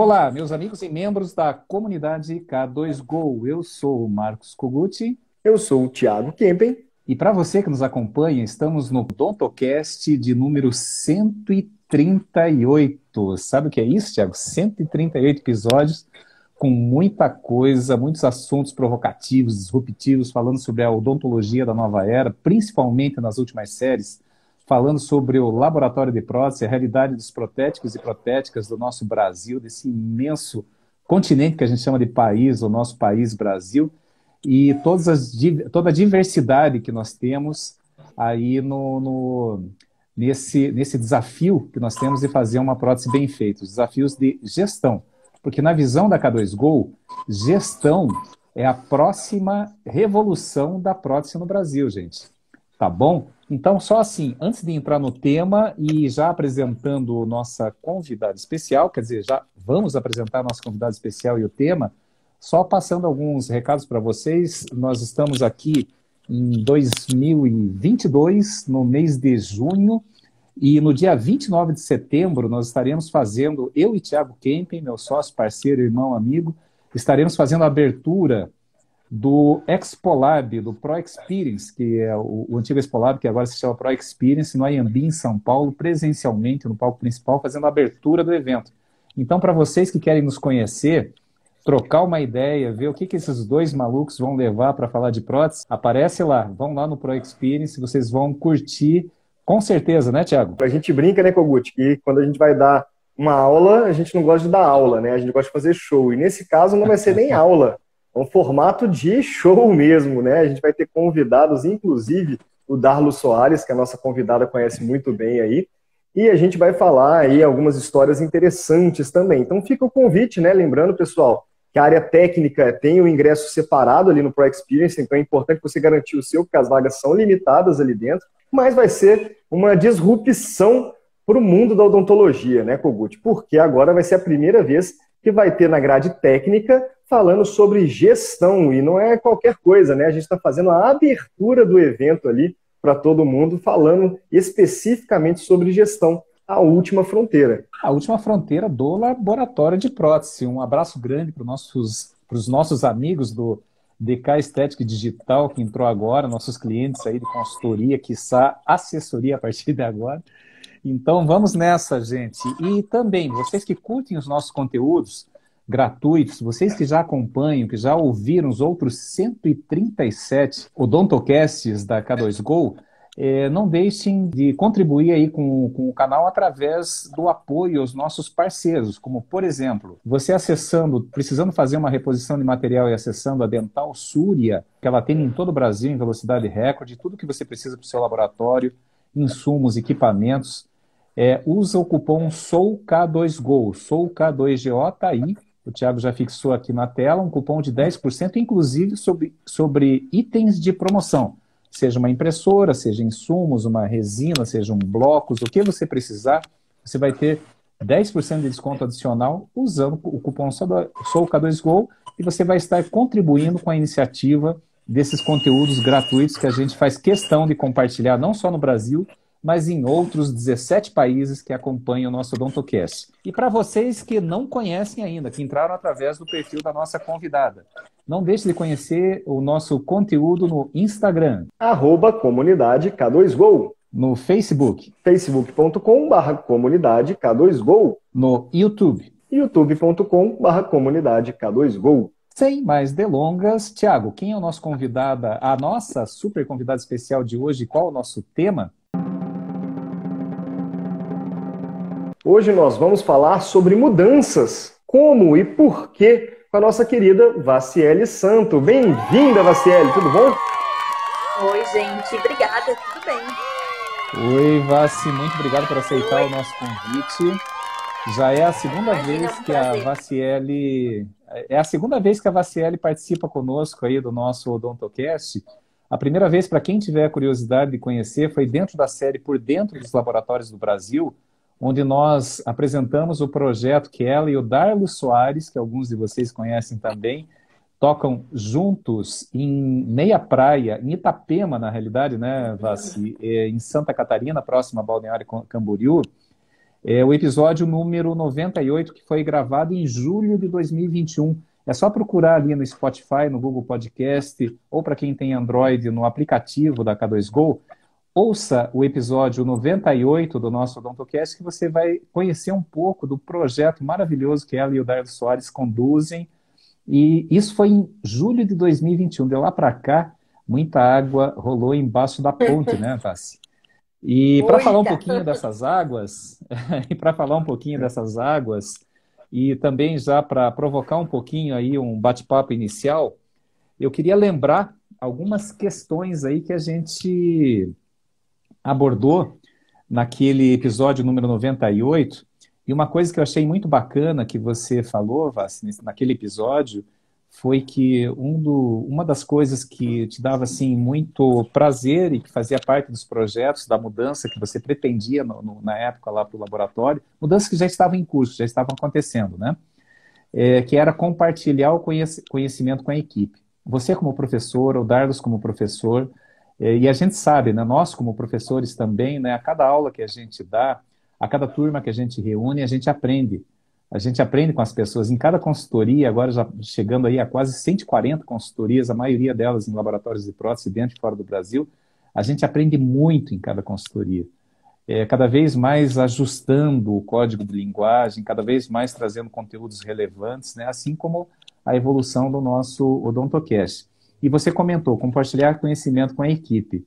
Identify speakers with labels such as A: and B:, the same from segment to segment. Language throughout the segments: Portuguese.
A: Olá, meus amigos e membros da comunidade K2Go. Eu sou o Marcos Koguchi.
B: Eu sou o Thiago Kempen.
A: E para você que nos acompanha, estamos no Dontocast de número 138. Sabe o que é isso, Thiago? 138 episódios com muita coisa, muitos assuntos provocativos, disruptivos, falando sobre a odontologia da nova era, principalmente nas últimas séries falando sobre o laboratório de prótese, a realidade dos protéticos e protéticas do nosso Brasil, desse imenso continente que a gente chama de país, o nosso país Brasil, e todas as, toda a diversidade que nós temos aí no, no, nesse, nesse desafio que nós temos de fazer uma prótese bem feita, os desafios de gestão. Porque na visão da K2Go, gestão é a próxima revolução da prótese no Brasil, gente. Tá bom? Então, só assim, antes de entrar no tema e já apresentando nossa convidada especial, quer dizer, já vamos apresentar nossa convidada especial e o tema, só passando alguns recados para vocês. Nós estamos aqui em 2022, no mês de junho, e no dia 29 de setembro nós estaremos fazendo, eu e Tiago Kempen, meu sócio, parceiro, irmão, amigo, estaremos fazendo a abertura do Expolab, do Pro Experience, que é o, o antigo Expolab, que agora se chama Pro Experience, no Ayambi, em São Paulo, presencialmente no palco principal, fazendo a abertura do evento. Então, para vocês que querem nos conhecer, trocar uma ideia, ver o que, que esses dois malucos vão levar para falar de prótese, aparece lá, vão lá no Pro Experience, vocês vão curtir, com certeza, né, Tiago?
B: A gente brinca, né, Kogut, que quando a gente vai dar uma aula, a gente não gosta de dar aula, né? A gente gosta de fazer show. E nesse caso não vai ser nem aula um formato de show mesmo, né? A gente vai ter convidados, inclusive o Darlo Soares, que a nossa convidada conhece muito bem aí, e a gente vai falar aí algumas histórias interessantes também. Então fica o convite, né? Lembrando, pessoal, que a área técnica tem o ingresso separado ali no Pro Experience, então é importante você garantir o seu, porque as vagas são limitadas ali dentro, mas vai ser uma disrupção para o mundo da odontologia, né, Kogut? Porque agora vai ser a primeira vez que vai ter na grade técnica falando sobre gestão, e não é qualquer coisa, né? A gente está fazendo a abertura do evento ali para todo mundo, falando especificamente sobre gestão, a última fronteira.
A: A última fronteira do laboratório de prótese. Um abraço grande para nossos, os nossos amigos do DK Estética Digital, que entrou agora, nossos clientes aí de consultoria, que está assessoria a partir de agora. Então vamos nessa, gente. E também, vocês que curtem os nossos conteúdos, gratuitos. Vocês que já acompanham, que já ouviram os outros 137 odontocasts da K2Go, é, não deixem de contribuir aí com, com, o canal através do apoio aos nossos parceiros, como por exemplo, você acessando, precisando fazer uma reposição de material e acessando a Dental Súria, que ela tem em todo o Brasil em velocidade recorde, tudo que você precisa para o seu laboratório, insumos, equipamentos, é, usa o cupom SOUK2GO, SOUK2GO, tá aí, o Thiago já fixou aqui na tela, um cupom de 10%, inclusive sobre, sobre itens de promoção. Seja uma impressora, seja insumos, uma resina, sejam blocos, o que você precisar, você vai ter 10% de desconto adicional usando o cupom SOUK2GO e você vai estar contribuindo com a iniciativa desses conteúdos gratuitos que a gente faz questão de compartilhar, não só no Brasil, mas em outros 17 países que acompanham o nosso OdontoCast. E para vocês que não conhecem ainda, que entraram através do perfil da nossa convidada, não deixe de conhecer o nosso conteúdo no Instagram.
B: Arroba comunidade K2Go.
A: No Facebook.
B: facebook.com.br comunidade K2Go.
A: No YouTube.
B: youtube.com.br comunidade K2Go.
A: Sem mais delongas, Tiago, quem é o nosso convidada, a nossa super convidada especial de hoje? Qual o nosso tema?
B: Hoje nós vamos falar sobre mudanças, como e por que, com a nossa querida Vaciele Santo. Bem-vinda, Vaciele, tudo bom?
C: Oi, gente, obrigada, tudo bem.
A: Oi, Vaci, muito obrigado por aceitar Oi. o nosso convite. Já é a segunda Imagina, vez que a Vaciele. É a segunda vez que a Vaciele participa conosco aí do nosso Odontocast. A primeira vez, para quem tiver curiosidade de conhecer, foi dentro da série Por Dentro dos Laboratórios do Brasil, onde nós apresentamos o projeto que ela e o Darlo Soares, que alguns de vocês conhecem também, tocam juntos em Meia Praia, em Itapema, na realidade, né, Vassi, é, em Santa Catarina, próxima a Balneário Camboriú, É o episódio número 98, que foi gravado em julho de 2021. É só procurar ali no Spotify, no Google Podcast, ou para quem tem Android, no aplicativo da K2Go, ouça o episódio 98 do nosso Odontocast, que você vai conhecer um pouco do projeto maravilhoso que ela e o Dardo Soares conduzem. E isso foi em julho de 2021. De lá para cá, muita água rolou embaixo da ponte, né, Tassi? E para falar um pouquinho dessas águas, e para falar um pouquinho dessas águas, e também já para provocar um pouquinho aí um bate-papo inicial, eu queria lembrar algumas questões aí que a gente abordou naquele episódio número 98. E uma coisa que eu achei muito bacana que você falou, Vassi, naquele episódio, foi que um do, uma das coisas que te dava assim muito prazer e que fazia parte dos projetos da mudança que você pretendia no, no, na época lá para o laboratório, mudanças que já estavam em curso, já estavam acontecendo, né? É, que era compartilhar o conhecimento com a equipe. Você como professor, o Dardos como professor, e a gente sabe, né, nós como professores também, né, a cada aula que a gente dá, a cada turma que a gente reúne, a gente aprende a gente aprende com as pessoas. Em cada consultoria, agora já chegando aí a quase 140 consultorias, a maioria delas em laboratórios de prótese dentro e fora do Brasil, a gente aprende muito em cada consultoria. É, cada vez mais ajustando o código de linguagem, cada vez mais trazendo conteúdos relevantes, né? assim como a evolução do nosso OdontoCast. E você comentou, compartilhar conhecimento com a equipe.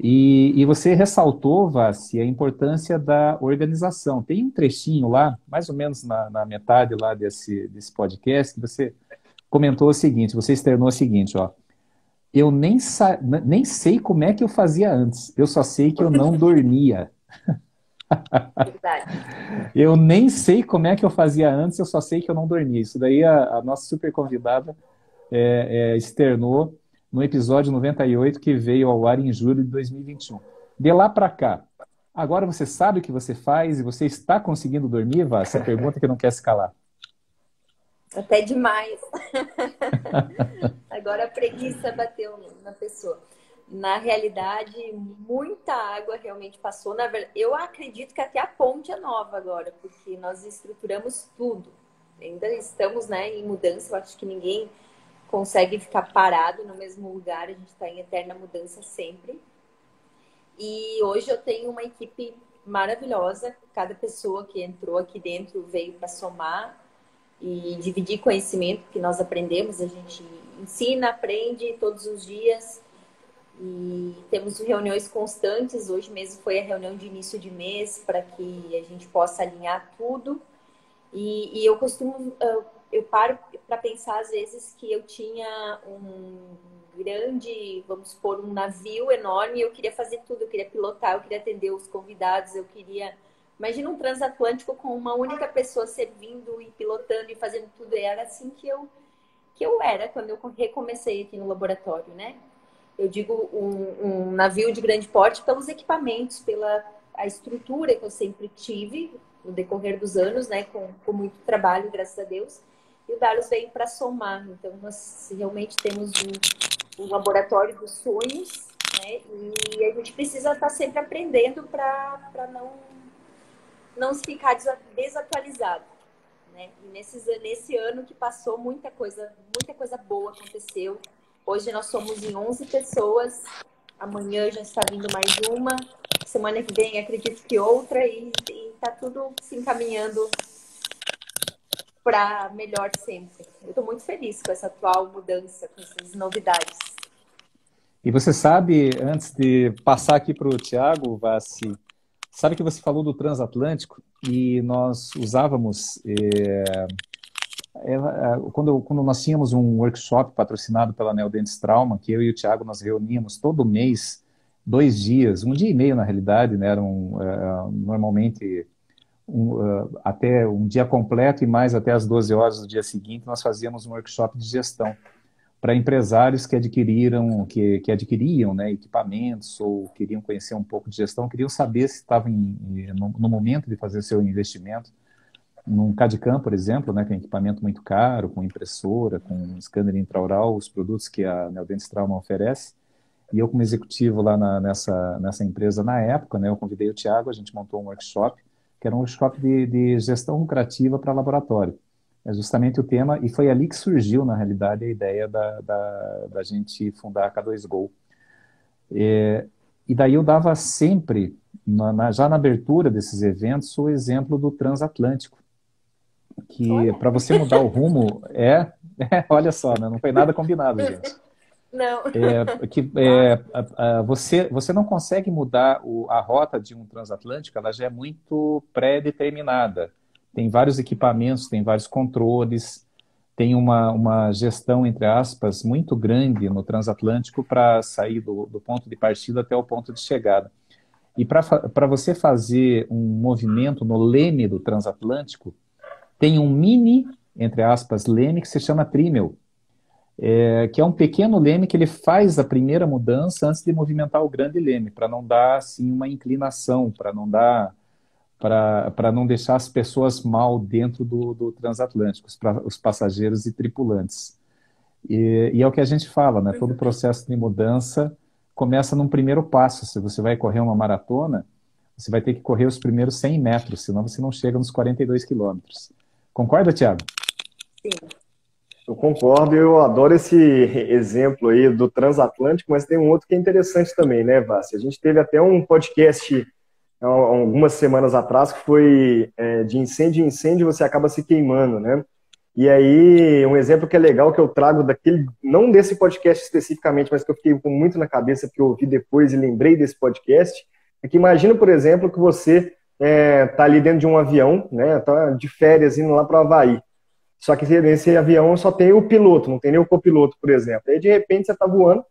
A: E, e, você ressaltou, Vassi, a importância da organização. Tem um trechinho lá, mais ou menos na, na metade lá desse, desse podcast, que você comentou o seguinte, você externou o seguinte, ó. Eu nem, nem sei como é que eu fazia antes, eu só sei que eu não dormia. Verdade. eu nem sei como é que eu fazia antes, eu só sei que eu não dormia. Isso daí a, a nossa super convidada é, é, externou no episódio 98 que veio ao ar em julho de 2021. De lá para cá, agora você sabe o que você faz e você está conseguindo dormir, Vá? Essa pergunta que não quer se calar.
C: Até demais. agora a preguiça bateu na pessoa. Na realidade, muita água realmente passou. Na verdade, eu acredito que até a ponte é nova agora, porque nós estruturamos tudo. Ainda estamos né, em mudança, eu acho que ninguém consegue ficar parado no mesmo lugar, a gente está em eterna mudança sempre. E hoje eu tenho uma equipe maravilhosa, cada pessoa que entrou aqui dentro veio para somar e dividir conhecimento que nós aprendemos, a gente ensina, aprende todos os dias e temos reuniões constantes. Hoje mesmo foi a reunião de início de mês para que a gente possa alinhar tudo. E, e eu costumo uh, eu paro para pensar às vezes que eu tinha um grande, vamos supor, um navio enorme, eu queria fazer tudo, eu queria pilotar, eu queria atender os convidados, eu queria Imagina um transatlântico com uma única pessoa servindo e pilotando e fazendo tudo. Era assim que eu que eu era quando eu recomecei aqui no laboratório, né? Eu digo um, um navio de grande porte pelos equipamentos, pela a estrutura que eu sempre tive no decorrer dos anos, né? Com, com muito trabalho, graças a Deus e o Darlos veio para somar. Então, nós realmente temos um, um laboratório dos sonhos, né? E a gente precisa estar tá sempre aprendendo para não, não ficar desatualizado. Né? E nesses, nesse ano que passou, muita coisa, muita coisa boa aconteceu. Hoje nós somos em 11 pessoas, amanhã já está vindo mais uma, semana que vem acredito que outra, e está tudo se encaminhando para melhor sempre. Eu estou muito feliz com essa atual mudança, com essas novidades.
A: E você sabe, antes de passar aqui para o Tiago, Vassi, sabe que você falou do transatlântico e nós usávamos. É, quando, quando nós tínhamos um workshop patrocinado pela Neodentes Trauma, que eu e o Tiago nós reuníamos todo mês, dois dias, um dia e meio na realidade, né, eram é, normalmente um, uh, até um dia completo e mais até as 12 horas do dia seguinte, nós fazíamos um workshop de gestão para empresários que adquiriram, que, que adquiriam né, equipamentos ou queriam conhecer um pouco de gestão, queriam saber se estavam no, no, momento de fazer seu investimento num CAD-CAM, por exemplo, né, que é um equipamento muito caro, com impressora, com scanner intraoral, os produtos que a Neodentes Trauma oferece. E eu, como executivo lá na, nessa, nessa empresa na época, né, eu convidei o Tiago, a gente montou um workshop que era um workshop de, de gestão lucrativa para laboratório. É justamente o tema, e foi ali que surgiu, na realidade, a ideia da, da, da gente fundar a K2Go. É, e daí eu dava sempre, na, na, já na abertura desses eventos, o exemplo do transatlântico, que para você mudar o rumo, é, é, olha só, né, não foi nada combinado, gente.
C: Não.
A: É, que, é, você, você não consegue mudar o, a rota de um transatlântico, ela já é muito pré-determinada. Tem vários equipamentos, tem vários controles, tem uma, uma gestão, entre aspas, muito grande no transatlântico para sair do, do ponto de partida até o ponto de chegada. E para você fazer um movimento no leme do transatlântico, tem um mini, entre aspas, leme que se chama trímel é, que é um pequeno leme que ele faz a primeira mudança antes de movimentar o grande leme, para não dar assim uma inclinação, para não dar para não deixar as pessoas mal dentro do, do transatlântico, os, os passageiros e tripulantes. E, e, é o que a gente fala, né? Todo processo de mudança começa num primeiro passo. Se você vai correr uma maratona, você vai ter que correr os primeiros 100 metros, senão você não chega nos 42 quilômetros. Concorda, Tiago?
C: Sim.
B: Eu concordo, eu adoro esse exemplo aí do transatlântico, mas tem um outro que é interessante também, né, Vassi? A gente teve até um podcast algumas semanas atrás que foi é, de incêndio em incêndio você acaba se queimando, né? E aí, um exemplo que é legal que eu trago daquele, não desse podcast especificamente, mas que eu fiquei com muito na cabeça, porque eu ouvi depois e lembrei desse podcast, é que imagina, por exemplo, que você é, tá ali dentro de um avião, né? Tá de férias indo lá para o Havaí. Só que nesse avião só tem o piloto, não tem nem o copiloto, por exemplo. Aí de repente você está voando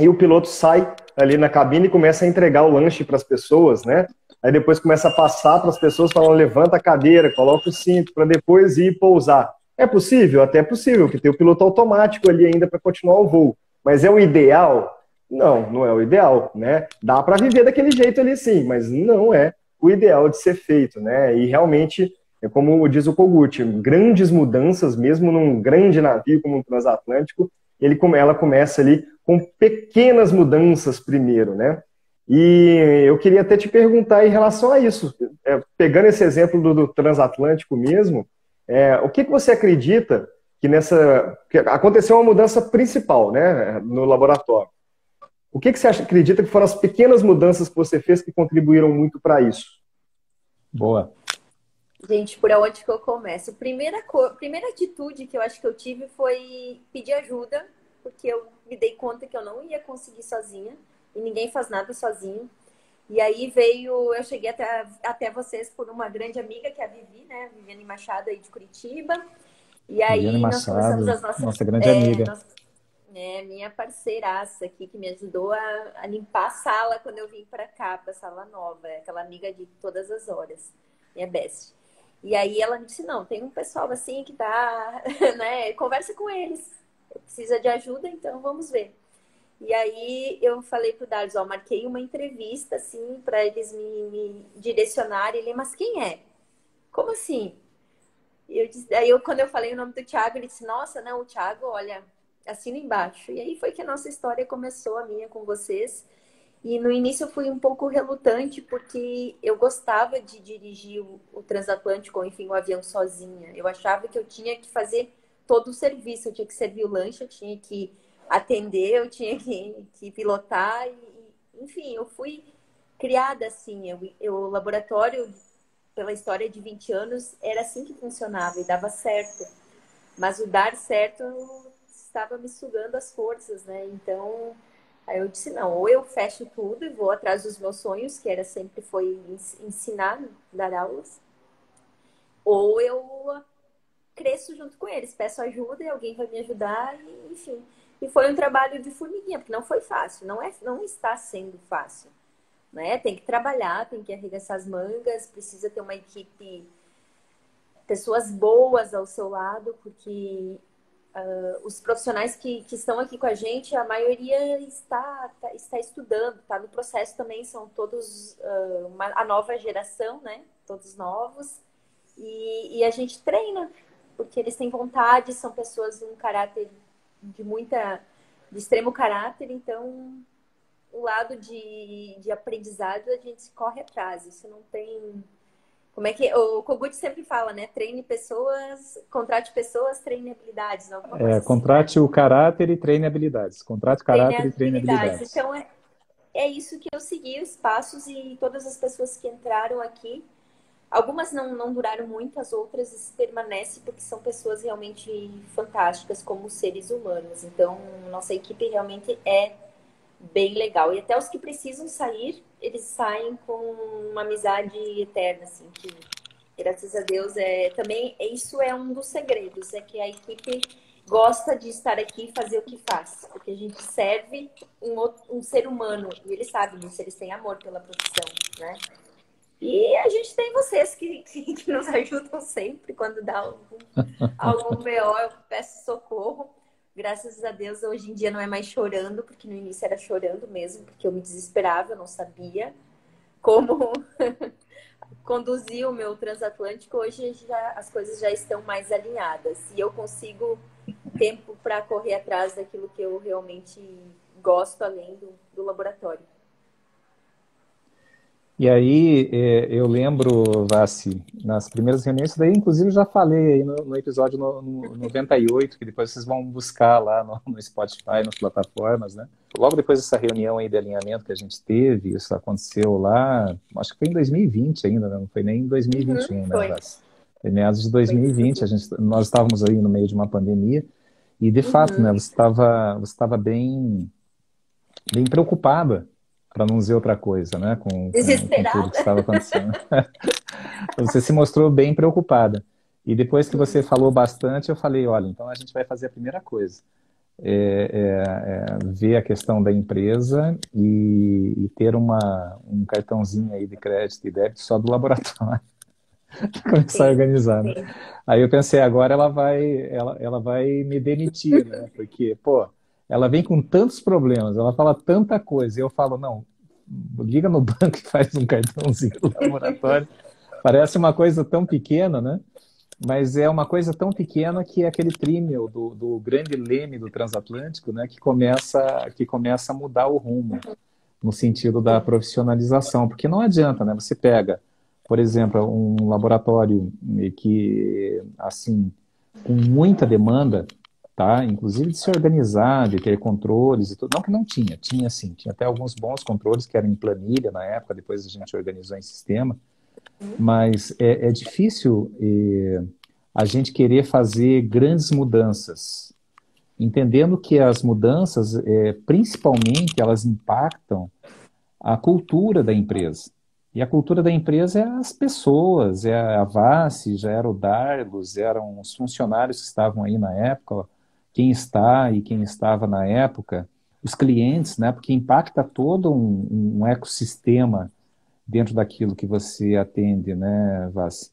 B: e o piloto sai ali na cabine e começa a entregar o lanche para as pessoas, né? Aí depois começa a passar para as pessoas falando levanta a cadeira, coloca o cinto para depois ir pousar. É possível? Até é possível, que tem o piloto automático ali ainda para continuar o voo. Mas é o ideal? Não, não é o ideal, né? Dá para viver daquele jeito ali sim, mas não é o ideal de ser feito, né? E realmente é como diz o Kogut, grandes mudanças, mesmo num grande navio como o transatlântico, ele, ela começa ali com pequenas mudanças primeiro, né? E eu queria até te perguntar em relação a isso, é, pegando esse exemplo do, do transatlântico mesmo, é, o que, que você acredita que nessa que aconteceu uma mudança principal, né, no laboratório? O que, que você acredita que foram as pequenas mudanças que você fez que contribuíram muito para isso?
A: Boa.
C: Gente, por onde que eu começo? Primeira, co... Primeira atitude que eu acho que eu tive foi pedir ajuda, porque eu me dei conta que eu não ia conseguir sozinha e ninguém faz nada sozinho. E aí veio, eu cheguei até, até vocês por uma grande amiga, que é a Vivi, né? Viviane Machado aí de Curitiba. E aí
A: Viviane
C: nós
A: Machado, começamos as nossas. Nossa grande
C: é,
A: amiga.
C: É, minha parceiraça aqui, que me ajudou a, a limpar a sala quando eu vim para cá, para a sala nova. É aquela amiga de todas as horas, minha best. E aí ela me disse, não, tem um pessoal assim que tá, né, conversa com eles. Precisa de ajuda, então vamos ver. E aí eu falei pro Darius, ó, marquei uma entrevista, assim, para eles me, me direcionarem. Ele, mas quem é? Como assim? E eu disse, aí eu, quando eu falei o nome do Thiago, ele disse, nossa, não, o Thiago, olha, assina embaixo. E aí foi que a nossa história começou, a minha com vocês. E no início eu fui um pouco relutante, porque eu gostava de dirigir o, o transatlântico, ou enfim, o avião sozinha. Eu achava que eu tinha que fazer todo o serviço, eu tinha que servir o lanche, eu tinha que atender, eu tinha que, que pilotar, e, enfim, eu fui criada assim. Eu, eu, o laboratório, pela história de 20 anos, era assim que funcionava e dava certo. Mas o dar certo estava me sugando as forças, né? Então Aí eu disse, não, ou eu fecho tudo e vou atrás dos meus sonhos, que era sempre foi ensinar, dar aulas, ou eu cresço junto com eles, peço ajuda e alguém vai me ajudar, e, enfim. E foi um trabalho de formiguinha, porque não foi fácil, não, é, não está sendo fácil. Né? Tem que trabalhar, tem que arregaçar as mangas, precisa ter uma equipe, pessoas boas ao seu lado, porque Uh, os profissionais que, que estão aqui com a gente, a maioria está, tá, está estudando, está no processo também, são todos uh, uma, a nova geração, né? Todos novos. E, e, a gente treina, porque eles têm vontade, são pessoas de um caráter de muita, de extremo caráter, então o lado de, de aprendizado a gente corre atrás, isso não tem como é que o Kogut sempre fala, né? Treine pessoas, contrate pessoas, treine habilidades.
A: É, assim. contrate o caráter e treine habilidades. Contrate o caráter treine e treine habilidades. habilidades.
C: Então é, é isso que eu segui os passos e todas as pessoas que entraram aqui, algumas não, não duraram muito, as outras permanecem porque são pessoas realmente fantásticas como seres humanos. Então nossa equipe realmente é bem legal. E até os que precisam sair, eles saem com uma amizade eterna, assim, que graças a Deus é também isso é um dos segredos, é que a equipe gosta de estar aqui e fazer o que faz, porque a gente serve um, outro, um ser humano e eles sabem disso, eles têm amor pela profissão, né? E a gente tem vocês que, que, que nos ajudam sempre quando dá algum, algum BO, eu peço socorro graças a Deus, hoje em dia não é mais chorando, porque no início era chorando mesmo, porque eu me desesperava, eu não sabia como conduzir o meu transatlântico. Hoje já, as coisas já estão mais alinhadas e eu consigo tempo para correr atrás daquilo que eu realmente gosto, além do, do laboratório.
A: E aí, é, eu lembro, Vassi, nas primeiras reuniões, daí inclusive já falei aí no, no episódio no, no 98, que depois vocês vão buscar lá no, no, Spotify, nas plataformas, né? Logo depois dessa reunião aí de alinhamento que a gente teve, isso aconteceu lá, acho que foi em 2020 ainda, né? não foi nem em 2021, uhum, né, Vassi? Foi meados de 2020, a gente, nós estávamos aí no meio de uma pandemia, e de uhum. fato, né, você estava você estava bem, bem preocupada para não dizer outra coisa, né? Com, com, com tudo que estava acontecendo. você se mostrou bem preocupada. E depois que você falou bastante, eu falei, olha, então a gente vai fazer a primeira coisa. É, é, é ver a questão da empresa e, e, ter uma, um cartãozinho aí de crédito e débito só do laboratório. começar a organizar. Né? Aí eu pensei, agora ela vai, ela, ela vai me demitir, né? Porque, pô, ela vem com tantos problemas, ela fala tanta coisa, e eu falo, não, liga no banco e faz um cartãozinho do laboratório. Parece uma coisa tão pequena, né? Mas é uma coisa tão pequena que é aquele trímel do, do grande leme do transatlântico, né? Que começa, que começa a mudar o rumo no sentido da profissionalização, porque não adianta, né? Você pega, por exemplo, um laboratório que, assim, com muita demanda, tá? Inclusive de se organizar, de ter controles e tudo. Não que não tinha, tinha sim, tinha até alguns bons controles que eram em planilha na época, depois a gente organizou em sistema. Mas é, é difícil a gente querer fazer grandes mudanças, entendendo que as mudanças, é, principalmente, elas impactam a cultura da empresa. E a cultura da empresa é as pessoas, é a VASE, já era o Dargos, eram os funcionários que estavam aí na época, quem está e quem estava na época, os clientes, né? Porque impacta todo um, um ecossistema dentro daquilo que você atende, né, Vassi?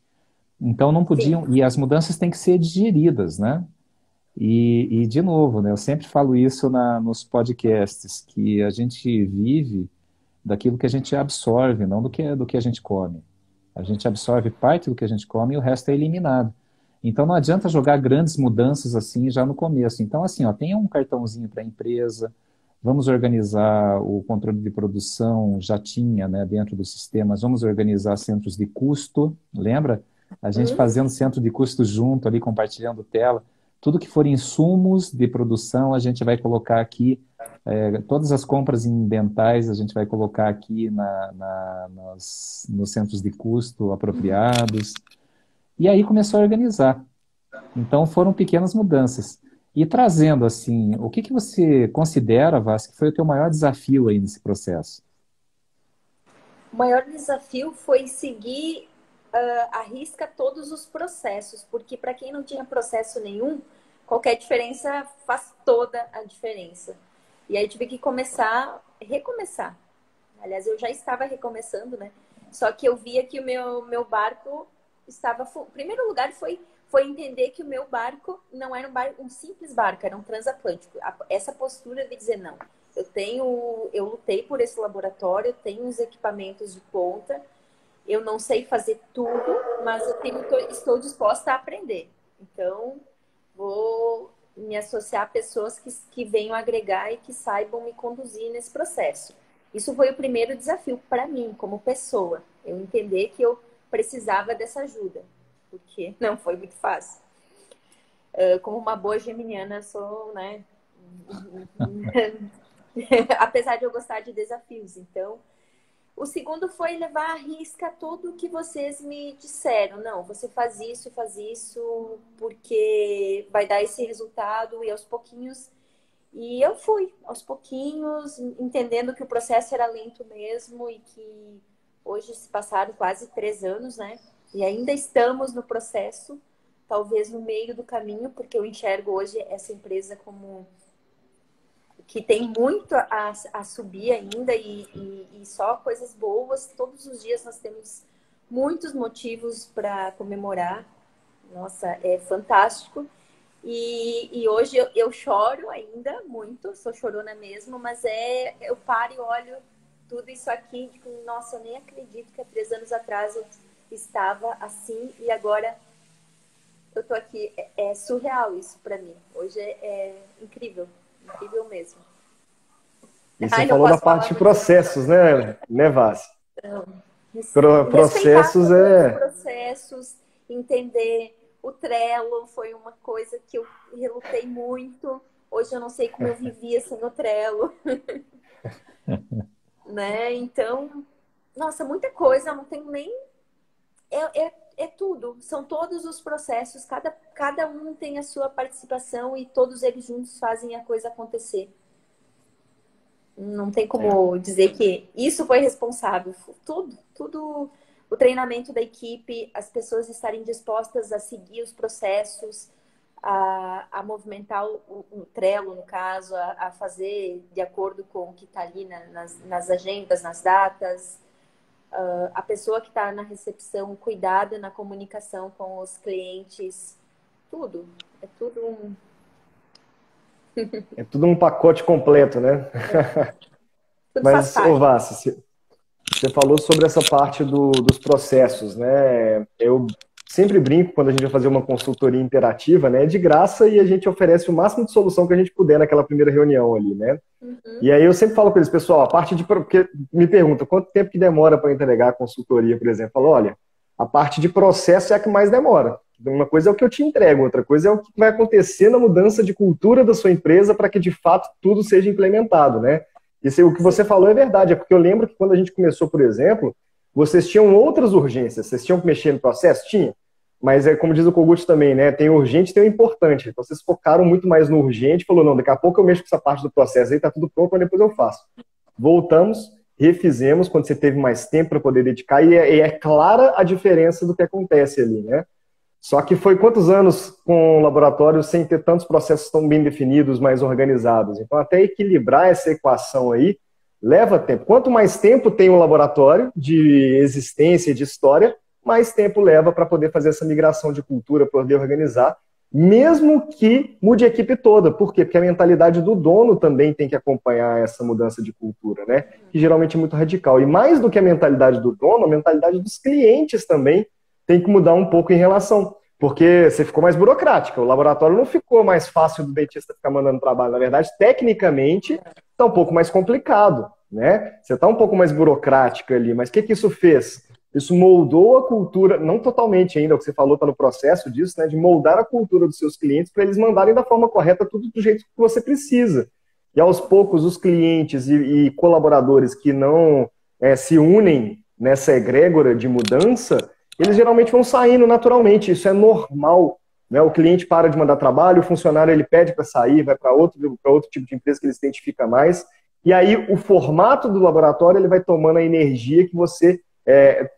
A: Então não podiam, Sim. e as mudanças têm que ser digeridas, né? E, e de novo, né, eu sempre falo isso na, nos podcasts, que a gente vive daquilo que a gente absorve, não do que, do que a gente come. A gente absorve parte do que a gente come e o resto é eliminado. Então não adianta jogar grandes mudanças assim já no começo. Então assim, ó, tenha um cartãozinho para a empresa, vamos organizar o controle de produção, já tinha, né, dentro dos sistemas, vamos organizar centros de custo, lembra? A gente uhum. fazendo centro de custo junto ali, compartilhando tela. Tudo que for insumos de produção, a gente vai colocar aqui, é, todas as compras em dentais, a gente vai colocar aqui na, na nos, nos centros de custo apropriados. E aí começou a organizar. Então foram pequenas mudanças. E trazendo assim, o que, que você considera, Vaz, que foi o teu maior desafio aí nesse processo?
C: O maior desafio foi seguir uh, à risca todos os processos, porque para quem não tinha processo nenhum, qualquer diferença faz toda a diferença. E aí tive que começar, recomeçar. Aliás, eu já estava recomeçando, né? Só que eu via que o meu, meu barco estava. O primeiro lugar foi, foi entender que o meu barco não era um, barco, um simples barco, era um transatlântico. Essa postura de dizer, não, eu tenho. Eu lutei por esse laboratório, eu tenho os equipamentos de ponta, eu não sei fazer tudo, mas eu tenho, estou disposta a aprender. Então, vou me associar a pessoas que, que venham agregar e que saibam me conduzir nesse processo. Isso foi o primeiro desafio para mim, como pessoa. Eu entender que eu precisava dessa ajuda, porque não foi muito fácil. Uh, como uma boa geminiana, sou, né? Apesar de eu gostar de desafios, então. O segundo foi levar à risca tudo o que vocês me disseram. Não, você faz isso, faz isso, porque vai dar esse resultado, e aos pouquinhos. E eu fui, aos pouquinhos, entendendo que o processo era lento mesmo e que hoje se passaram quase três anos, né? E ainda estamos no processo, talvez no meio do caminho, porque eu enxergo hoje essa empresa como que tem muito a, a subir ainda e, e, e, só coisas boas. Todos os dias nós temos muitos motivos para comemorar. Nossa, é fantástico. E, e hoje eu, eu, choro ainda muito, sou chorona mesmo, mas é eu paro e olho tudo isso aqui, tipo, nossa, eu nem acredito que há três anos atrás eu estava assim e agora eu tô aqui. É, é surreal isso para mim. Hoje é, é incrível. Incrível mesmo.
B: E você Ai, falou da parte de processos, né, né Vaz? Pro, processos é.
C: Processos, entender o Trello foi uma coisa que eu relutei muito. Hoje eu não sei como eu vivia sem o Trello. né? Então, nossa, muita coisa, não tenho nem. É, é, é tudo, são todos os processos, cada, cada um tem a sua participação e todos eles juntos fazem a coisa acontecer. Não tem como é. dizer que isso foi responsável. Tudo, tudo, o treinamento da equipe, as pessoas estarem dispostas a seguir os processos, a, a movimentar o, o Trello, no caso, a, a, fazer de acordo com o que está ali na, nas, nas agendas, nas datas, uh, a pessoa que está na recepção cuidada na comunicação com os clientes, tudo. É tudo um.
B: é tudo um pacote completo, né? É. Mas, ô Vassi, você falou sobre essa parte do, dos processos, né? Eu sempre brinco quando a gente vai fazer uma consultoria interativa, né? É de graça e a gente oferece o máximo de solução que a gente puder naquela primeira reunião ali, né? Uhum. E aí eu sempre falo para eles, pessoal, a parte de. Porque me perguntam quanto tempo que demora para entregar a consultoria, por exemplo. Eu falo, olha, a parte de processo é a que mais demora. Uma coisa é o que eu te entrego, outra coisa é o que vai acontecer na mudança de cultura da sua empresa para que de fato tudo seja implementado, né? Isso, o que você falou é verdade, é porque eu lembro que quando a gente começou, por exemplo, vocês tinham outras urgências, vocês tinham que mexer no processo? Tinha. Mas é como diz o Kogut também, né? Tem urgente e tem o importante. Então vocês focaram muito mais no urgente, falou, não, daqui a pouco eu mexo com essa parte do processo aí, tá tudo pronto, mas depois eu faço. Voltamos, refizemos quando você teve mais tempo para poder dedicar, e é, e é, clara a diferença do que acontece ali, né? Só que foi quantos anos com o laboratório sem ter tantos processos tão bem definidos, mais organizados? Então, até equilibrar essa equação aí leva tempo. Quanto mais tempo tem um laboratório de existência, de história, mais tempo leva para poder fazer essa migração de cultura, poder organizar, mesmo que mude a equipe toda. Por quê? Porque a mentalidade do dono também tem que acompanhar essa mudança de cultura, né? Que geralmente é muito radical. E mais do que a mentalidade do dono, a mentalidade dos clientes também tem que mudar um pouco em relação. Porque você ficou mais burocrática. O laboratório não ficou mais fácil do dentista ficar mandando trabalho. Na verdade, tecnicamente, está um pouco mais complicado. Né? Você está um pouco mais burocrática ali. Mas o que, que isso fez? Isso moldou a cultura, não totalmente ainda, o que você falou está no processo disso, né, de moldar a cultura dos seus clientes para eles mandarem da forma correta tudo do jeito que você precisa. E aos poucos, os clientes e, e colaboradores que não é, se unem nessa egrégora de mudança, eles geralmente vão saindo naturalmente, isso é normal. Né? O cliente para de mandar trabalho, o funcionário ele pede para sair, vai para outro, outro tipo de empresa que ele se identifica mais. E aí o formato do laboratório ele vai tomando a energia que você é,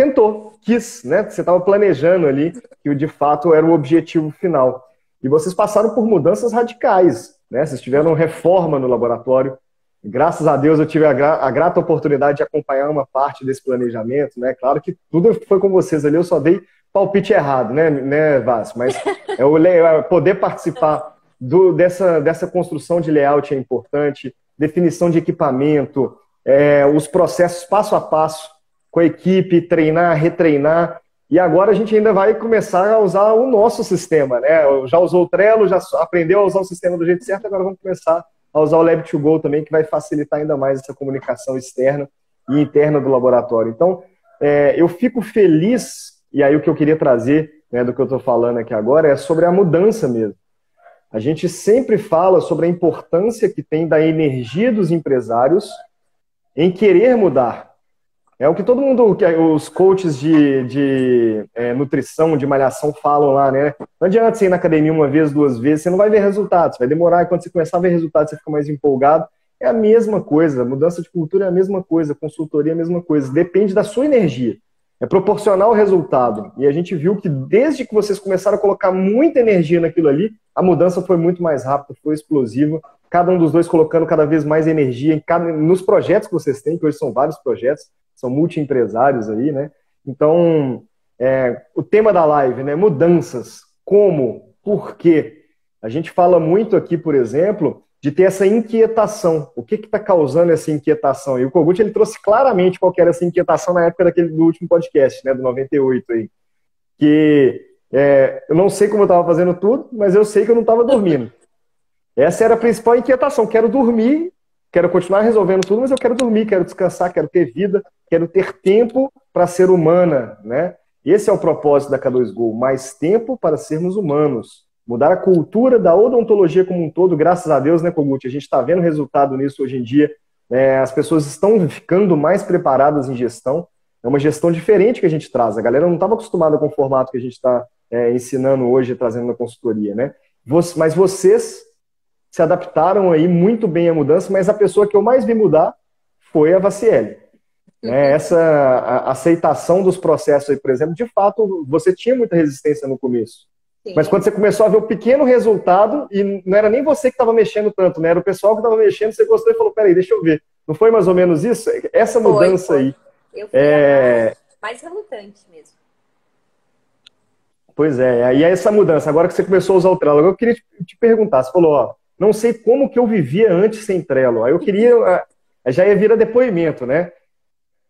B: tentou, quis, né? Você estava planejando ali que de fato era o objetivo final. E vocês passaram por mudanças radicais, né? Vocês tiveram reforma no laboratório. Graças a Deus eu tive a, gra a grata oportunidade de acompanhar uma parte desse planejamento, né? Claro que tudo foi com vocês ali, eu só dei palpite errado, né, né Vaz? Mas é é poder participar do, dessa, dessa construção de layout é importante, definição de equipamento, é, os processos passo a passo com a equipe, treinar, retreinar. E agora a gente ainda vai começar a usar o nosso sistema, né? Já usou o Trello, já aprendeu a usar o sistema do jeito certo, agora vamos começar a usar o Lab2Go também, que vai facilitar ainda mais essa comunicação externa e interna do laboratório. Então, é, eu fico feliz, e aí o que eu queria trazer né, do que eu estou falando aqui agora é sobre a mudança mesmo. A gente sempre fala sobre a importância que tem da energia dos empresários em querer mudar. É o que todo mundo, os coaches de, de é, nutrição, de malhação falam lá, né? Não adianta você ir na academia uma vez, duas vezes, você não vai ver resultados, vai demorar, e quando você começar a ver resultados, você fica mais empolgado. É a mesma coisa, mudança de cultura é a mesma coisa, consultoria é a mesma coisa, depende da sua energia. É proporcional ao resultado. E a gente viu que desde que vocês começaram a colocar muita energia naquilo ali, a mudança foi muito mais rápida, foi explosiva. Cada um dos dois colocando cada vez mais energia em cada, nos projetos que vocês têm, que hoje são vários projetos, são multi-empresários aí, né? Então, é, o tema da live, né? Mudanças. Como? Por quê? A gente fala muito aqui, por exemplo, de ter essa inquietação. O que está causando essa inquietação? E o Kogut ele trouxe claramente qual era essa inquietação na época daquele, do último podcast, né, do 98 aí. Que é, eu não sei como eu estava fazendo tudo, mas eu sei que eu não estava dormindo. Essa era a principal inquietação. Quero dormir, quero continuar resolvendo tudo, mas eu quero dormir, quero descansar, quero ter vida, quero ter tempo para ser humana, né? Esse é o propósito da K2Go, mais tempo para sermos humanos. Mudar a cultura da odontologia como um todo, graças a Deus, né, Kogut? A gente está vendo resultado nisso hoje em dia. É, as pessoas estão ficando mais preparadas em gestão. É uma gestão diferente que a gente traz. A galera não estava acostumada com o formato que a gente está é, ensinando hoje, trazendo na consultoria, né? Mas vocês se adaptaram aí muito bem à mudança, mas a pessoa que eu mais vi mudar foi a Vaciele. Né? Uhum. Essa aceitação dos processos aí, por exemplo, de fato, você tinha muita resistência no começo. Sim. Mas quando você começou a ver o pequeno resultado, e não era nem você que estava mexendo tanto, né? Era o pessoal que estava mexendo, você gostou e falou, peraí, deixa eu ver. Não foi mais ou menos isso? Essa mudança foi, foi. aí.
C: Eu fui é... mais relutante mesmo.
B: Pois é, e essa mudança, agora que você começou a usar o Trello, eu queria te, te perguntar, você falou, ó, não sei como que eu vivia antes sem Trello. Aí eu queria, já ia vir a depoimento, né?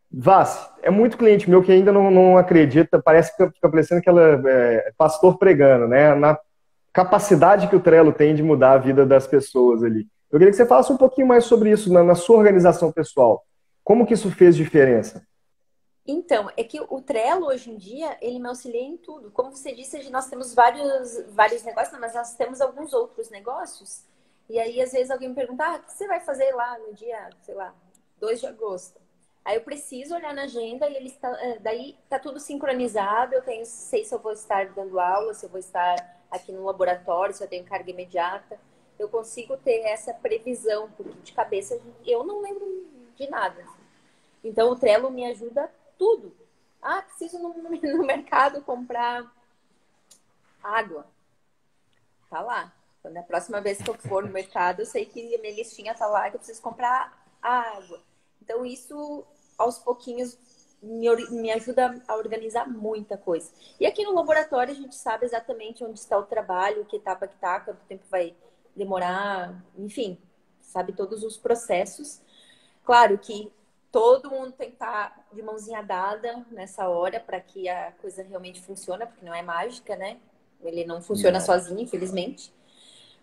B: Vaz, é muito cliente meu que ainda não, não acredita, parece que fica parecendo aquela é, pastor pregando, né? Na capacidade que o Trello tem de mudar a vida das pessoas ali. Eu queria que você falasse um pouquinho mais sobre isso na, na sua organização pessoal. Como que isso fez diferença?
C: Então, é que o Trello hoje em dia, ele me auxilia em tudo. Como você disse, nós temos vários, vários negócios, mas nós temos alguns outros negócios. E aí, às vezes, alguém me pergunta, ah, o que você vai fazer lá no dia, sei lá, 2 de agosto? Aí eu preciso olhar na agenda e ele está, é, daí tá tudo sincronizado. Eu tenho, sei se eu vou estar dando aula, se eu vou estar aqui no laboratório, se eu tenho carga imediata. Eu consigo ter essa previsão, porque de cabeça eu não lembro de nada. Então o Trello me ajuda tudo. Ah, preciso no, no mercado comprar água. Tá lá. Quando a próxima vez que eu for no mercado, eu sei que a minha listinha tá lá que eu preciso comprar água. Então, isso, aos pouquinhos, me, ajuda a organizar muita coisa. E aqui no laboratório, a gente sabe exatamente onde está o trabalho, que etapa que está, quanto tempo vai demorar, enfim, sabe todos os processos. Claro que todo mundo tem que estar de mãozinha dada nessa hora para que a coisa realmente funcione, porque não é mágica, né? Ele não funciona não. sozinho, infelizmente.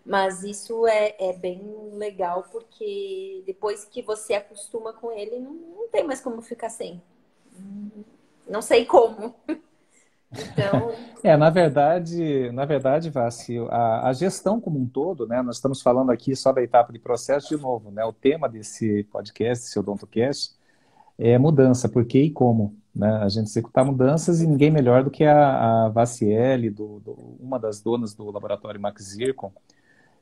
C: Mas isso é, é bem legal porque depois que você acostuma com ele, não, não tem mais como ficar sem. Não sei como. Então...
A: É, na verdade, na verdade, Vassi, a, a, gestão como um todo, né? Nós estamos falando aqui só da etapa de processo de novo, né? O tema desse podcast, seu DontoCast, é mudança, por que e como, né? A gente executar mudanças e ninguém melhor do que a, a Vaciele, do, do, uma das donas do laboratório Max Zircon,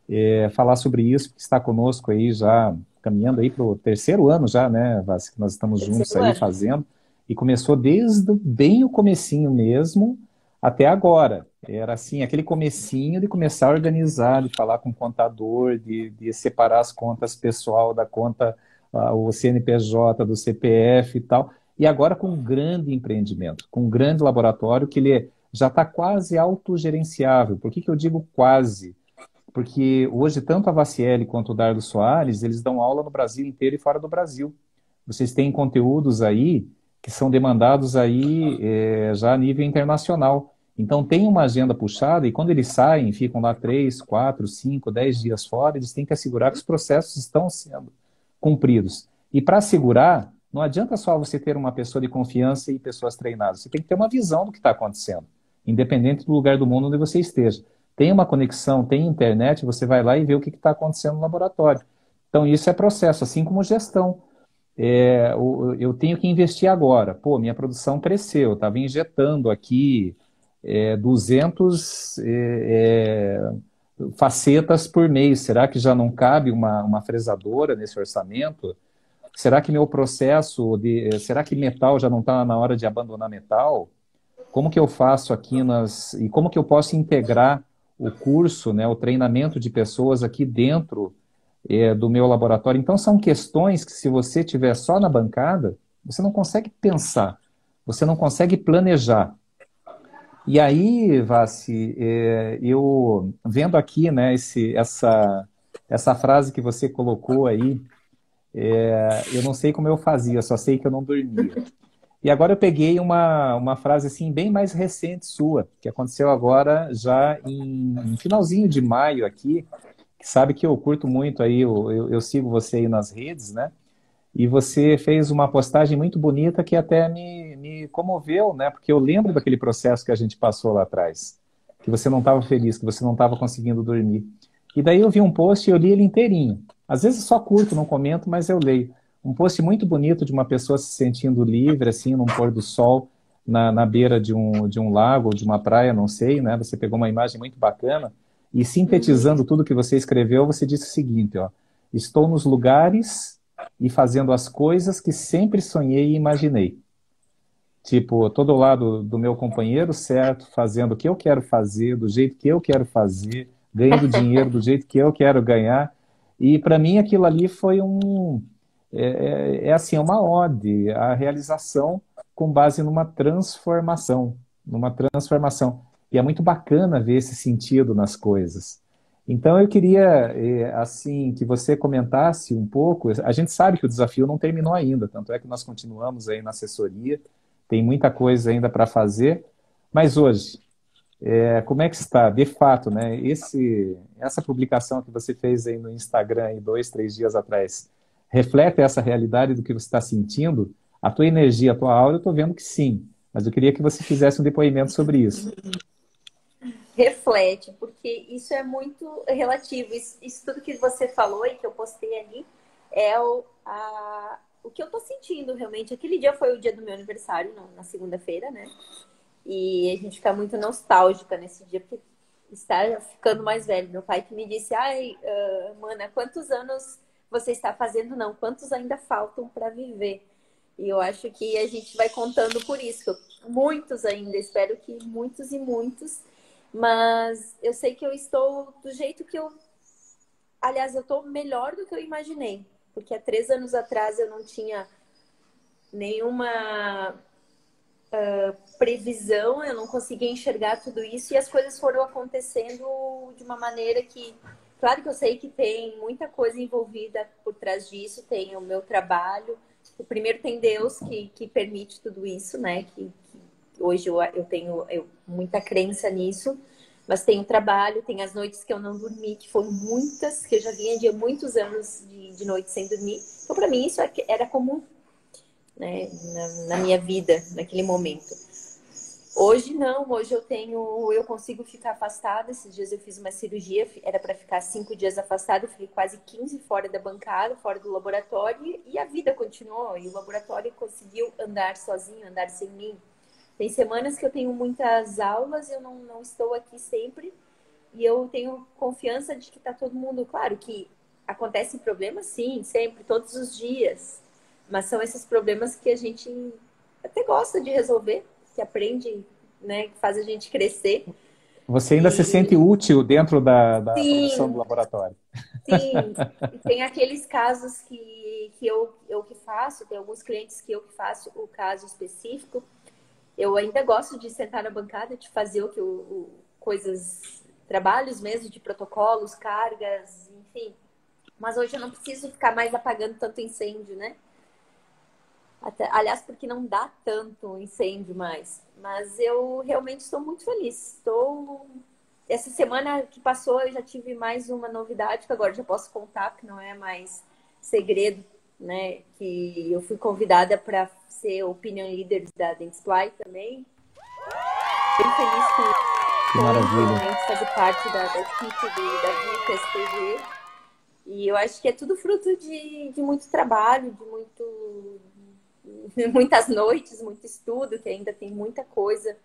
A: é, falar sobre isso, que está conosco aí já caminhando aí para o terceiro ano já, né, Vassi, que nós estamos terceiro juntos aí ano. fazendo, e começou desde bem o comecinho mesmo até agora. Era assim, aquele comecinho de começar a organizar, de falar com o contador, de, de separar as contas pessoal da conta, uh, o CNPJ, do CPF e tal. E agora com um grande empreendimento, com um grande laboratório que ele já está quase autogerenciável. Por que, que eu digo quase? Porque hoje tanto a Vaciele quanto o Dardo Soares, eles dão aula no Brasil inteiro e fora do Brasil. Vocês têm conteúdos aí que são demandados aí é, já a nível internacional. Então tem uma agenda puxada e quando eles saem, ficam lá três, quatro, cinco, dez dias fora, eles têm que assegurar que os processos estão sendo cumpridos. E para assegurar, Não adianta só você ter uma pessoa de confiança e pessoas treinadas. Você tem que ter uma visão do que está acontecendo, independente do lugar do mundo onde você esteja. Tem uma conexão, tem internet, você vai lá e vê o que está acontecendo no laboratório. Então, isso é processo, assim como gestão. É, eu tenho que investir agora. Pô, minha produção cresceu, estava injetando aqui é, 200 é, é, facetas por mês. Será que já não cabe uma, uma fresadora nesse orçamento? Será que meu processo de. Será que metal já não está na hora de abandonar metal? Como que eu faço aqui nas. E como que eu posso integrar o curso, né, o treinamento de pessoas aqui dentro é, do meu laboratório. Então, são questões que, se você tiver só na bancada, você não consegue pensar, você não consegue planejar. E aí, Vassi, é, eu vendo aqui né, esse, essa, essa frase que você colocou aí, é, eu não sei como eu fazia, só sei que eu não dormia. E agora eu peguei uma, uma frase assim bem mais recente sua, que aconteceu agora já em, em finalzinho de maio aqui, que sabe que eu curto muito aí, eu, eu, eu, sigo você aí nas redes, né? E você fez uma postagem muito bonita que até me, me comoveu, né? Porque eu lembro daquele processo que a gente passou lá atrás, que você não estava feliz, que você não estava conseguindo dormir. E daí eu vi um post e eu li ele inteirinho. Às vezes só curto, não comento, mas eu leio um post muito bonito de uma pessoa se sentindo livre, assim, num pôr do sol, na, na beira de um, de um lago ou de uma praia, não sei, né? Você pegou uma imagem muito bacana e sintetizando tudo que você escreveu, você disse o seguinte, ó, estou nos lugares e fazendo as coisas que sempre sonhei e imaginei. Tipo, todo lado do meu companheiro, certo, fazendo o que eu quero fazer, do jeito que eu quero fazer, ganhando dinheiro do jeito que eu quero ganhar. E para mim aquilo ali foi um, é, é, é assim, é uma ode à realização com base numa transformação, numa transformação. E é muito bacana ver esse sentido nas coisas. Então eu queria, é, assim, que você comentasse um pouco. A gente sabe que o desafio não terminou ainda, tanto é que nós continuamos aí na assessoria, tem muita coisa ainda para fazer. Mas hoje, é, como é que está? De fato, né? Esse, essa publicação que você fez aí no Instagram aí dois, três dias atrás, reflete essa realidade do que você está sentindo? A tua energia, a tua aura, eu estou vendo que sim. Mas eu queria que você fizesse um depoimento sobre isso.
C: Reflete, porque isso é muito relativo. Isso, isso tudo que você falou e que eu postei ali é o, a, o que eu estou sentindo realmente. Aquele dia foi o dia do meu aniversário, na segunda-feira, né? E a gente fica muito nostálgica nesse dia, porque está ficando mais velho. Meu pai que me disse, ai, uh, mana, quantos anos você está fazendo, não. Quantos ainda faltam para viver? E eu acho que a gente vai contando por isso. Muitos ainda, espero que muitos e muitos. Mas eu sei que eu estou do jeito que eu. Aliás, eu estou melhor do que eu imaginei. Porque há três anos atrás eu não tinha nenhuma uh, previsão, eu não conseguia enxergar tudo isso e as coisas foram acontecendo de uma maneira que Claro que eu sei que tem muita coisa envolvida por trás disso, tem o meu trabalho. O primeiro tem Deus que, que permite tudo isso, né? Que, que hoje eu, eu tenho eu, muita crença nisso. Mas tem o trabalho, tem as noites que eu não dormi, que foram muitas, que eu já vinha de muitos anos de, de noite sem dormir. Então, para mim, isso é era comum né, na, na minha vida, naquele momento. Hoje não, hoje eu tenho, eu consigo ficar afastada. Esses dias eu fiz uma cirurgia, era para ficar cinco dias afastada, fiquei quase 15 fora da bancada, fora do laboratório, e a vida continuou. E o laboratório conseguiu andar sozinho, andar sem mim. Tem semanas que eu tenho muitas aulas, eu não, não estou aqui sempre, e eu tenho confiança de que está todo mundo. Claro que acontecem problemas, sim, sempre, todos os dias, mas são esses problemas que a gente até gosta de resolver que aprende, né, que faz a gente crescer.
A: Você ainda e... se sente útil dentro da, da produção do laboratório.
C: Sim, e tem aqueles casos que, que eu, eu que faço, tem alguns clientes que eu que faço o caso específico. Eu ainda gosto de sentar na bancada, de fazer o que o, o coisas, trabalhos mesmo de protocolos, cargas, enfim. Mas hoje eu não preciso ficar mais apagando tanto incêndio, né? Até, aliás, porque não dá tanto incêndio mais. Mas eu realmente estou muito feliz. Estou. Essa semana que passou, eu já tive mais uma novidade, que agora já posso contar, porque não é mais segredo né? Que eu fui convidada para ser opinion leader da Dentsply também. Bem feliz com
A: que maravilha.
C: fazer parte da, da equipe do, da Vicas TV. E eu acho que é tudo fruto de, de muito trabalho, de muito, muitas noites, muito estudo, que ainda tem muita coisa.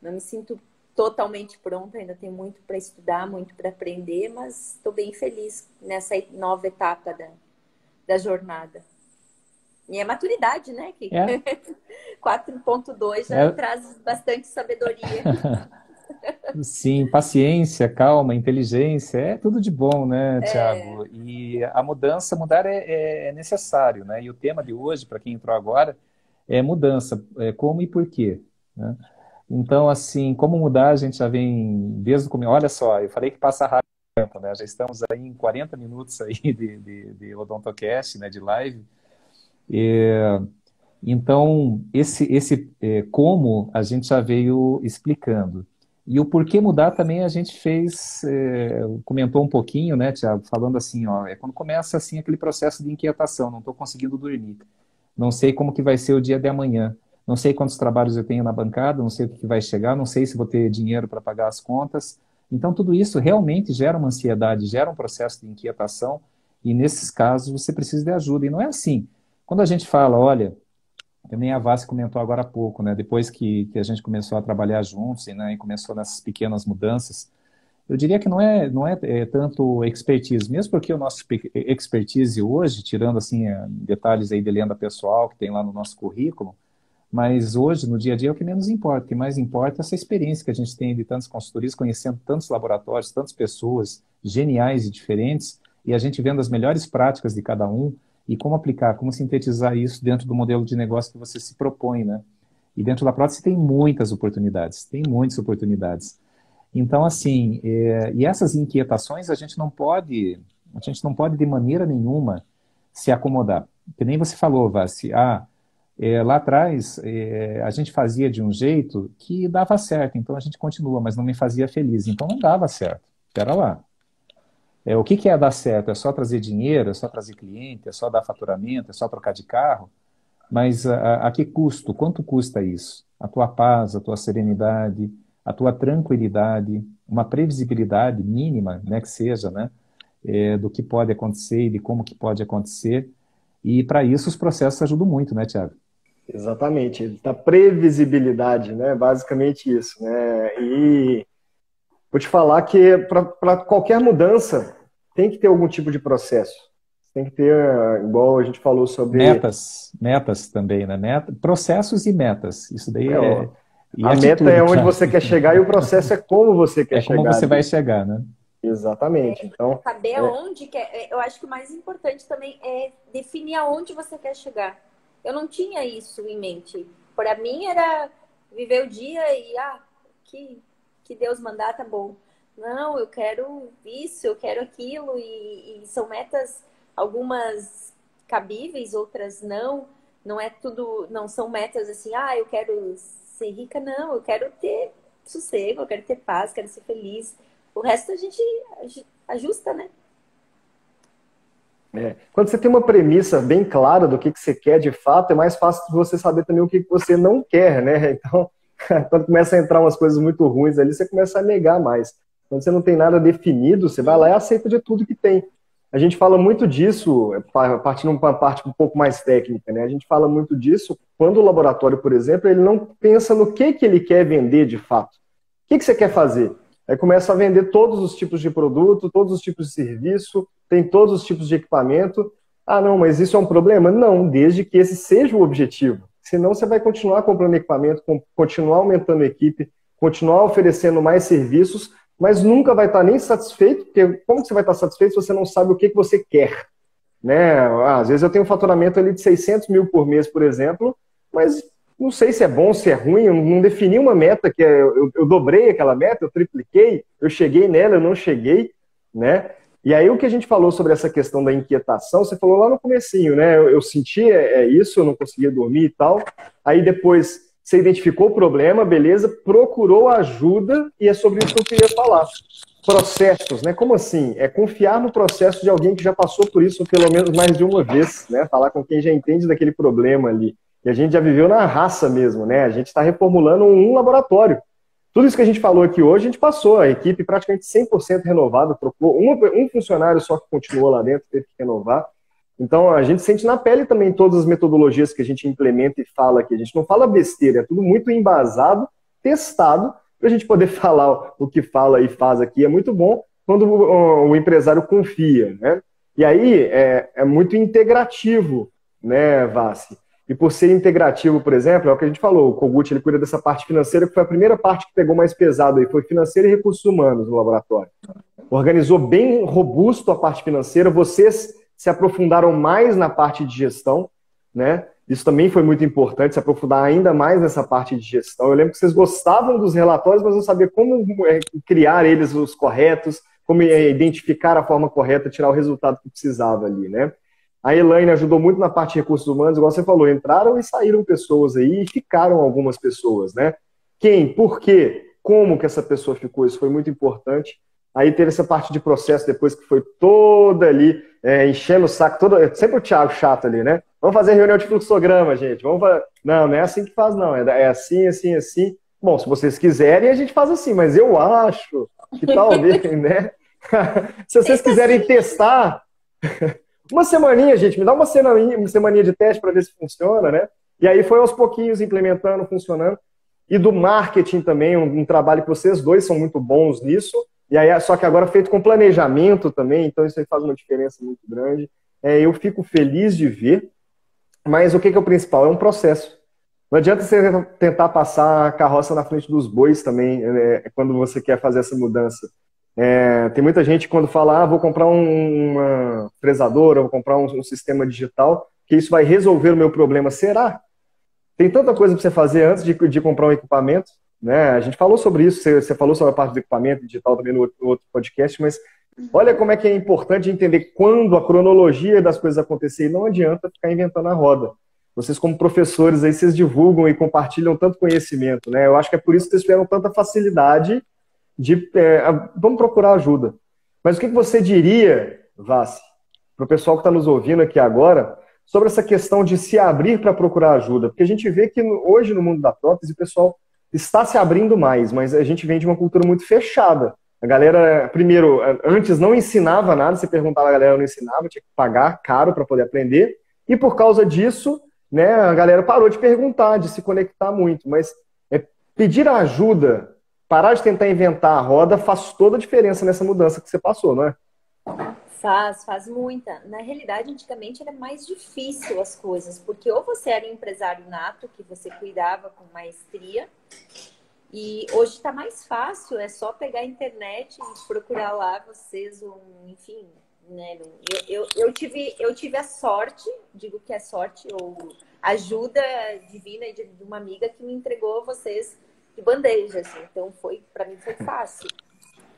C: Não me sinto totalmente pronta, ainda tem muito para estudar, muito para aprender, mas estou bem feliz nessa nova etapa da, da jornada. E é maturidade, né? Que é. 4.2 já é. traz bastante sabedoria.
A: Sim, paciência, calma, inteligência, é tudo de bom, né, Tiago? É. E a mudança, mudar é, é, necessário, né? E o tema de hoje, para quem entrou agora, é mudança, é como e por quê, né? Então, assim, como mudar, a gente já vem desde o começo. Olha só, eu falei que passa rápido tempo, né? Já estamos aí em 40 minutos aí de, de, de Odontocast, né? De live. E, então, esse, esse é, como a gente já veio explicando. E o porquê mudar também a gente fez, é, comentou um pouquinho, né, Tiago, falando assim, ó, é quando começa assim aquele processo de inquietação, não estou conseguindo dormir, não sei como que vai ser o dia de amanhã, não sei quantos trabalhos eu tenho na bancada, não sei o que vai chegar, não sei se vou ter dinheiro para pagar as contas. Então, tudo isso realmente gera uma ansiedade, gera um processo de inquietação, e nesses casos você precisa de ajuda. E não é assim. Quando a gente fala, olha, nem a Vassi comentou agora há pouco, né? Depois que, que a gente começou a trabalhar juntos e, né, e começou nessas pequenas mudanças, eu diria que não é, não é, é, tanto expertise, mesmo porque o nosso expertise hoje, tirando assim é, detalhes aí de lenda pessoal que tem lá no nosso currículo, mas hoje, no dia a dia, é o que menos importa. O que mais importa é essa experiência que a gente tem de tantas consultorias, conhecendo tantos laboratórios, tantas pessoas geniais e diferentes, e a gente vendo as melhores práticas de cada um e como aplicar, como sintetizar isso dentro do modelo de negócio que você se propõe, né? E dentro da prótese tem muitas oportunidades, tem muitas oportunidades. Então, assim, é, e essas inquietações a gente não pode, a gente não pode de maneira nenhuma se acomodar. Que nem você falou, Vassi, ah, é, lá atrás, é, a gente fazia de um jeito que dava certo, então a gente continua, mas não me fazia feliz, então não dava certo. Espera lá. É, o que, que é dar certo? É só trazer dinheiro, é só trazer cliente, é só dar faturamento, é só trocar de carro? Mas a, a que custo? Quanto custa isso? A tua paz, a tua serenidade, a tua tranquilidade, uma previsibilidade mínima, né, que seja, né, é, do que pode acontecer e de como que pode acontecer. E para isso os processos ajudam muito, né, Tiago?
B: Exatamente, da previsibilidade, né? Basicamente isso, né? E vou te falar que para qualquer mudança tem que ter algum tipo de processo. Tem que ter, igual a gente falou sobre.
A: Metas, metas também, né? Meta, processos e metas. Isso daí é. é
B: a atitude, meta é onde você quer chegar e o processo é como você quer
A: é
B: chegar.
A: É como você vai chegar, né?
B: Exatamente. Então,
C: saber é... aonde quer. É, eu acho que o mais importante também é definir aonde você quer chegar. Eu não tinha isso em mente. Para mim era viver o dia e ah, que, que Deus mandar tá bom. Não, eu quero isso, eu quero aquilo e, e são metas algumas cabíveis, outras não. Não é tudo, não são metas assim, ah, eu quero ser rica, não, eu quero ter sossego, eu quero ter paz, quero ser feliz o resto a gente ajusta, né?
B: É. Quando você tem uma premissa bem clara do que, que você quer de fato, é mais fácil você saber também o que, que você não quer, né? Então, quando começa a entrar umas coisas muito ruins ali, você começa a negar mais. Quando você não tem nada definido, você vai lá e aceita de tudo que tem. A gente fala muito disso, partindo para uma parte um pouco mais técnica, né? A gente fala muito disso quando o laboratório, por exemplo, ele não pensa no que, que ele quer vender de fato. O que, que você quer fazer? Aí começa a vender todos os tipos de produto, todos os tipos de serviço, tem todos os tipos de equipamento. Ah, não, mas isso é um problema? Não, desde que esse seja o objetivo. Senão você vai continuar comprando equipamento, continuar aumentando a equipe, continuar oferecendo mais serviços, mas nunca vai estar nem satisfeito, porque como você vai estar satisfeito se você não sabe o que, que você quer? Né? Ah, às vezes eu tenho um faturamento ali de 600 mil por mês, por exemplo, mas não sei se é bom, se é ruim, eu não defini uma meta que é, eu, eu, dobrei aquela meta, eu tripliquei, eu cheguei nela, eu não cheguei, né? E aí o que a gente falou sobre essa questão da inquietação, você falou lá no comecinho, né? Eu, eu senti é, é isso, eu não conseguia dormir e tal. Aí depois você identificou o problema, beleza, procurou ajuda e é sobre isso que eu queria falar. processos, né? Como assim? É confiar no processo de alguém que já passou por isso pelo menos mais de uma vez, né? Falar com quem já entende daquele problema ali. E a gente já viveu na raça mesmo, né? A gente está reformulando um laboratório. Tudo isso que a gente falou aqui hoje, a gente passou. A equipe praticamente 100% renovada, trocou um, um funcionário só que continuou lá dentro, teve que renovar. Então, a gente sente na pele também todas as metodologias que a gente implementa e fala aqui. A gente não fala besteira, é tudo muito embasado, testado, para a gente poder falar o que fala e faz aqui. É muito bom quando o, empresário confia, né? E aí é, é muito integrativo, né, Vassi? E por ser integrativo, por exemplo, é o que a gente falou, o Kogut ele cuida dessa parte financeira, que foi a primeira parte que pegou mais pesado aí, foi financeiro e recursos humanos no laboratório. Organizou bem robusto a parte financeira, vocês se aprofundaram mais na parte de gestão, né? Isso também foi muito importante, se aprofundar ainda mais nessa parte de gestão. Eu lembro que vocês gostavam dos relatórios, mas não sabiam como é, criar eles os corretos, como é, identificar a forma correta, tirar o resultado que precisava ali, né? A Elaine ajudou muito na parte de recursos humanos, igual você falou, entraram e saíram pessoas aí e ficaram algumas pessoas, né? Quem, por quê, como que essa pessoa ficou, isso foi muito importante. Aí teve essa parte de processo depois que foi toda ali, é, enchendo o saco, todo, sempre o Thiago chato ali, né? Vamos fazer reunião de fluxograma, gente. Vamos fazer... Não, não é assim que faz, não. É, é assim, assim, assim. Bom, se vocês quiserem, a gente faz assim, mas eu acho que talvez, né? se vocês quiserem testar, uma semaninha, gente, me dá uma semaninha, uma semaninha de teste para ver se funciona, né? E aí foi aos pouquinhos implementando, funcionando. E do marketing também, um, um, trabalho que vocês dois são muito bons nisso. E aí, só que agora feito com planejamento também, então isso aí faz uma diferença muito grande. É, eu fico feliz de ver, mas o que, que é o principal? É um processo. Não adianta você tentar passar a carroça na frente dos bois também, é, quando você quer fazer essa mudança. É, tem muita gente quando fala, ah, vou comprar um, uma fresadora, vou comprar um, um, sistema digital, que isso vai resolver o meu problema. Será? Tem tanta coisa para você fazer antes de, de, comprar um equipamento. Né? A gente falou sobre isso, você, você falou sobre a parte do equipamento digital também no outro, no outro podcast, mas olha como é que é importante entender quando a cronologia das coisas acontecer e não adianta ficar inventando a roda. Vocês, como professores, aí, vocês divulgam e compartilham tanto conhecimento. Né? Eu acho que é por isso que vocês tiveram tanta facilidade de é, vamos procurar ajuda. Mas o que você diria, Vassi, para o pessoal que está nos ouvindo aqui agora, sobre essa questão de se abrir para procurar ajuda? Porque a gente vê que hoje no mundo da prótese o pessoal está se abrindo mais, mas a gente vem de uma cultura muito fechada. A galera, primeiro, antes não ensinava nada, você perguntava, a galera não ensinava, tinha que pagar caro para poder aprender, e por causa disso, né, a galera parou de perguntar, de se conectar muito, mas é, pedir ajuda parar de tentar inventar a roda faz toda a diferença nessa mudança que você passou, não é?
C: Faz, faz muita. Na realidade, antigamente era mais difícil as coisas, porque ou você era um empresário nato, que você cuidava com maestria, e hoje está mais fácil, é só pegar a internet e procurar lá vocês um, enfim, né? Eu, eu, eu, tive, eu tive a sorte, digo que é sorte ou ajuda divina de, de uma amiga que me entregou vocês de bandeja, assim. Então foi, para mim foi fácil.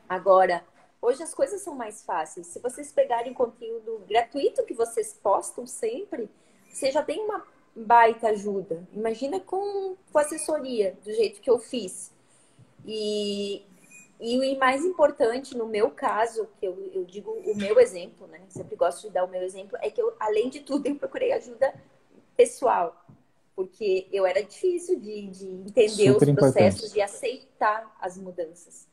C: Agora, hoje as coisas são mais fáceis. Se vocês pegarem conteúdo gratuito que vocês postam sempre, você já tem uma baita ajuda. Imagina com, com assessoria, do jeito que eu fiz. E, e o mais importante, no meu caso, que eu, eu digo o meu exemplo, né? Sempre gosto de dar o meu exemplo, é que eu, além de tudo, eu procurei ajuda pessoal porque eu era difícil de, de entender Super os processos e aceitar as mudanças.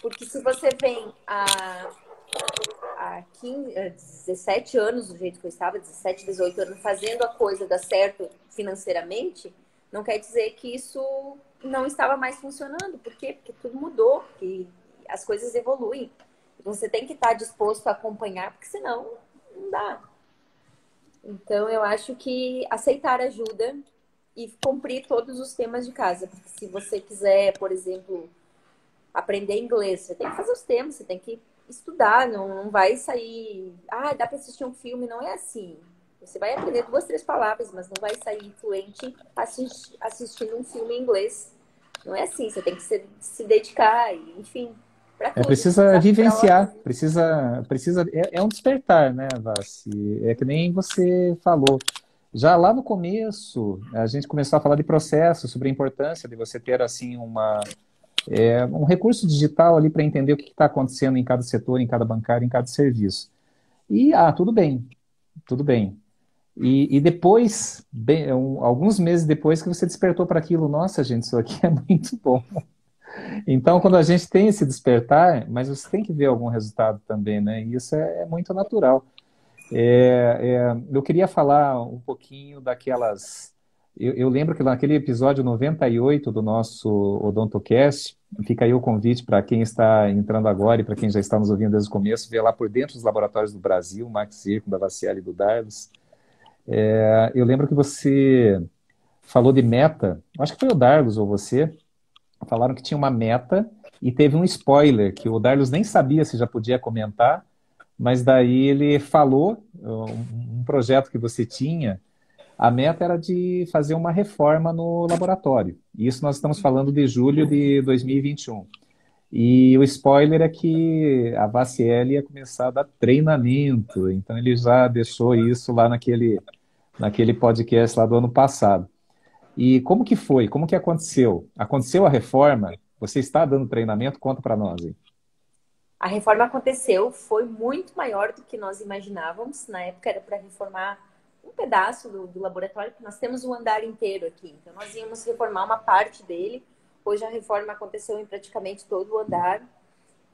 C: Porque se você vem há, há 15, 17 anos, do jeito que eu estava, 17, 18 anos, fazendo a coisa dar certo financeiramente, não quer dizer que isso não estava mais funcionando. Por quê? Porque tudo mudou, porque as coisas evoluem. Você tem que estar disposto a acompanhar, porque senão não dá. Então, eu acho que aceitar ajuda e cumprir todos os temas de casa. Porque se você quiser, por exemplo, aprender inglês, você tem que fazer os temas, você tem que estudar, não, não vai sair. Ah, dá para assistir um filme, não é assim. Você vai aprender duas, três palavras, mas não vai sair fluente assist, assistindo um filme em inglês. Não é assim, você tem que se, se dedicar, enfim.
A: É, precisa vivenciar, precisa, precisa é, é, um despertar, né, Vassi? É que nem você falou. Já lá no começo, a gente começou a falar de processo, sobre a importância de você ter assim uma é, um recurso digital ali para entender o que está acontecendo em cada setor, em cada bancário, em cada serviço. E, ah, tudo bem, tudo bem. E, e depois, bem, um, alguns meses depois que você despertou para aquilo, nossa, gente, isso aqui é muito bom. Então, quando a gente tem esse despertar, mas você tem que ver algum resultado também, né? E isso é, é muito natural. É, é, eu queria falar um pouquinho daquelas eu, eu, lembro que naquele episódio 98 do nosso OdontoCast, fica aí o convite para quem está entrando agora e para quem já está nos ouvindo desde o começo, ver lá por dentro dos laboratórios do Brasil, Max Circo, da Vaciale e do Dardos. É, eu lembro que você falou de meta, acho que foi o Darlos ou você, falaram que tinha uma meta e teve um spoiler que o Darlos nem sabia se já podia comentar, mas daí ele falou um, projeto que você tinha a meta era de fazer uma reforma no laboratório. Isso nós estamos falando de julho de 2021. E o spoiler é que a VACL ia começar a dar treinamento, então ele já deixou isso lá naquele, naquele podcast lá do ano passado. E como que foi? Como que aconteceu? Aconteceu a reforma? Você está dando treinamento? Conta para nós aí.
C: A reforma aconteceu, foi muito maior do que nós imaginávamos. Na época era para reformar um pedaço do, do laboratório, que nós temos um andar inteiro aqui. Então, nós íamos reformar uma parte dele. Hoje a reforma aconteceu em praticamente todo o andar.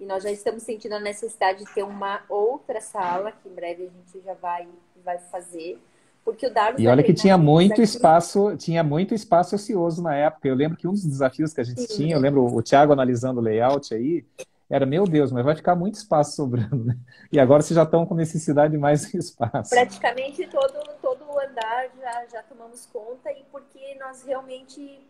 C: E nós já estamos sentindo a necessidade de ter uma outra sala, que em breve a gente já vai, vai fazer. Porque o Darwin
A: E olha que tinha muito aqui. espaço, tinha muito espaço ocioso na época. Eu lembro que um dos desafios que a gente Sim. tinha, eu lembro o Thiago analisando o layout aí, era, meu Deus, mas vai ficar muito espaço sobrando. Né? E agora vocês já estão com necessidade de mais espaço.
C: Praticamente todo, todo o andar já, já tomamos conta e porque nós realmente...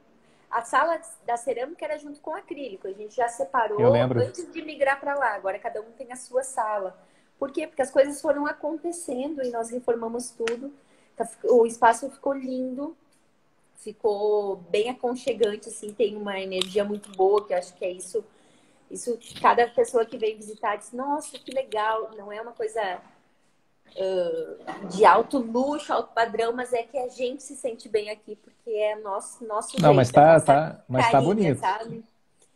C: A sala da cerâmica era junto com o acrílico. A gente já separou antes de migrar para lá. Agora cada um tem a sua sala. Por quê? Porque as coisas foram acontecendo e nós reformamos tudo. Tá, o espaço ficou lindo, ficou bem aconchegante, assim, tem uma energia muito boa, que acho que é isso isso, cada pessoa que vem visitar diz, nossa, que legal. Não é uma coisa uh, de alto luxo, alto padrão, mas é que a gente se sente bem aqui, porque é nosso, nosso
A: Não, jeito, mas tá, tá, mas tá bonito. Sabe?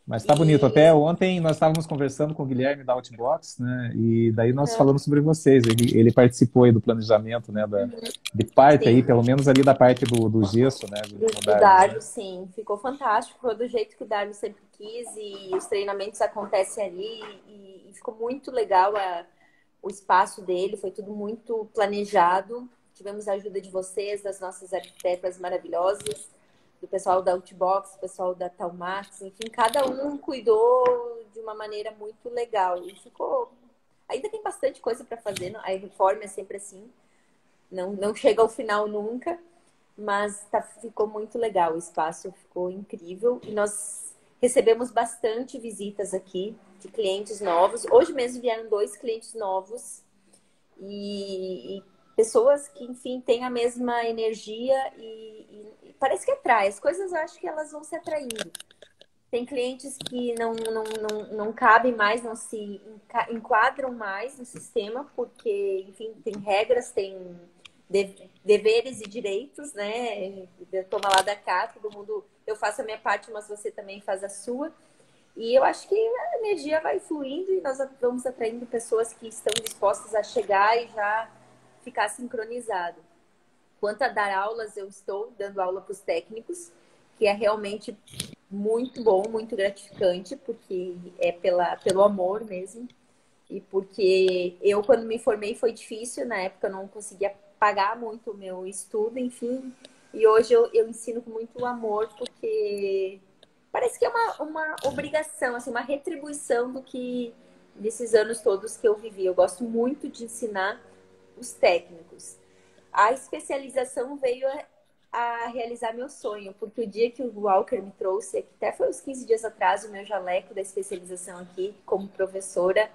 A: Mas tá e... bonito. Até ontem nós estávamos conversando com o Guilherme da Outbox, né? E daí nós é. falamos sobre vocês. Ele, ele participou aí do planejamento, né? Da, de parte sim. aí, pelo menos ali da parte do, do gesso, né?
C: Do, do Dário, né? sim. Ficou fantástico. Foi do jeito que o Dário sempre quis e os treinamentos acontecem ali e, e ficou muito legal a, o espaço dele. Foi tudo muito planejado. Tivemos a ajuda de vocês, das nossas arquitetas maravilhosas do pessoal da Outbox, do pessoal da Talmax, enfim, cada um cuidou de uma maneira muito legal. E ficou. Ainda tem bastante coisa para fazer, a reforma é sempre assim, não, não chega ao final nunca, mas tá, ficou muito legal, o espaço ficou incrível e nós recebemos bastante visitas aqui de clientes novos. Hoje mesmo vieram dois clientes novos e, e pessoas que, enfim, têm a mesma energia e, e, parece que atrai. As coisas eu acho que elas vão se atraindo. Tem clientes que não, não, não, não cabem mais, não se enquadram mais no sistema, porque, enfim, tem regras, tem deveres e direitos, né? Toma lá da cá, todo mundo. Eu faço a minha parte, mas você também faz a sua. E eu acho que a energia vai fluindo e nós vamos atraindo pessoas que estão dispostas a chegar e já ficar sincronizado. Quanto a dar aulas, eu estou dando aula para os técnicos, que é realmente muito bom, muito gratificante, porque é pela, pelo amor mesmo. E porque eu, quando me formei, foi difícil, na época eu não conseguia pagar muito o meu estudo, enfim. E hoje eu, eu ensino com muito amor, porque parece que é uma, uma obrigação, assim, uma retribuição do que desses anos todos que eu vivi. Eu gosto muito de ensinar os técnicos. A especialização veio a, a, realizar meu sonho, porque o dia que o Walker me trouxe, até foi uns 15 dias atrás, o meu jaleco da especialização aqui, como professora,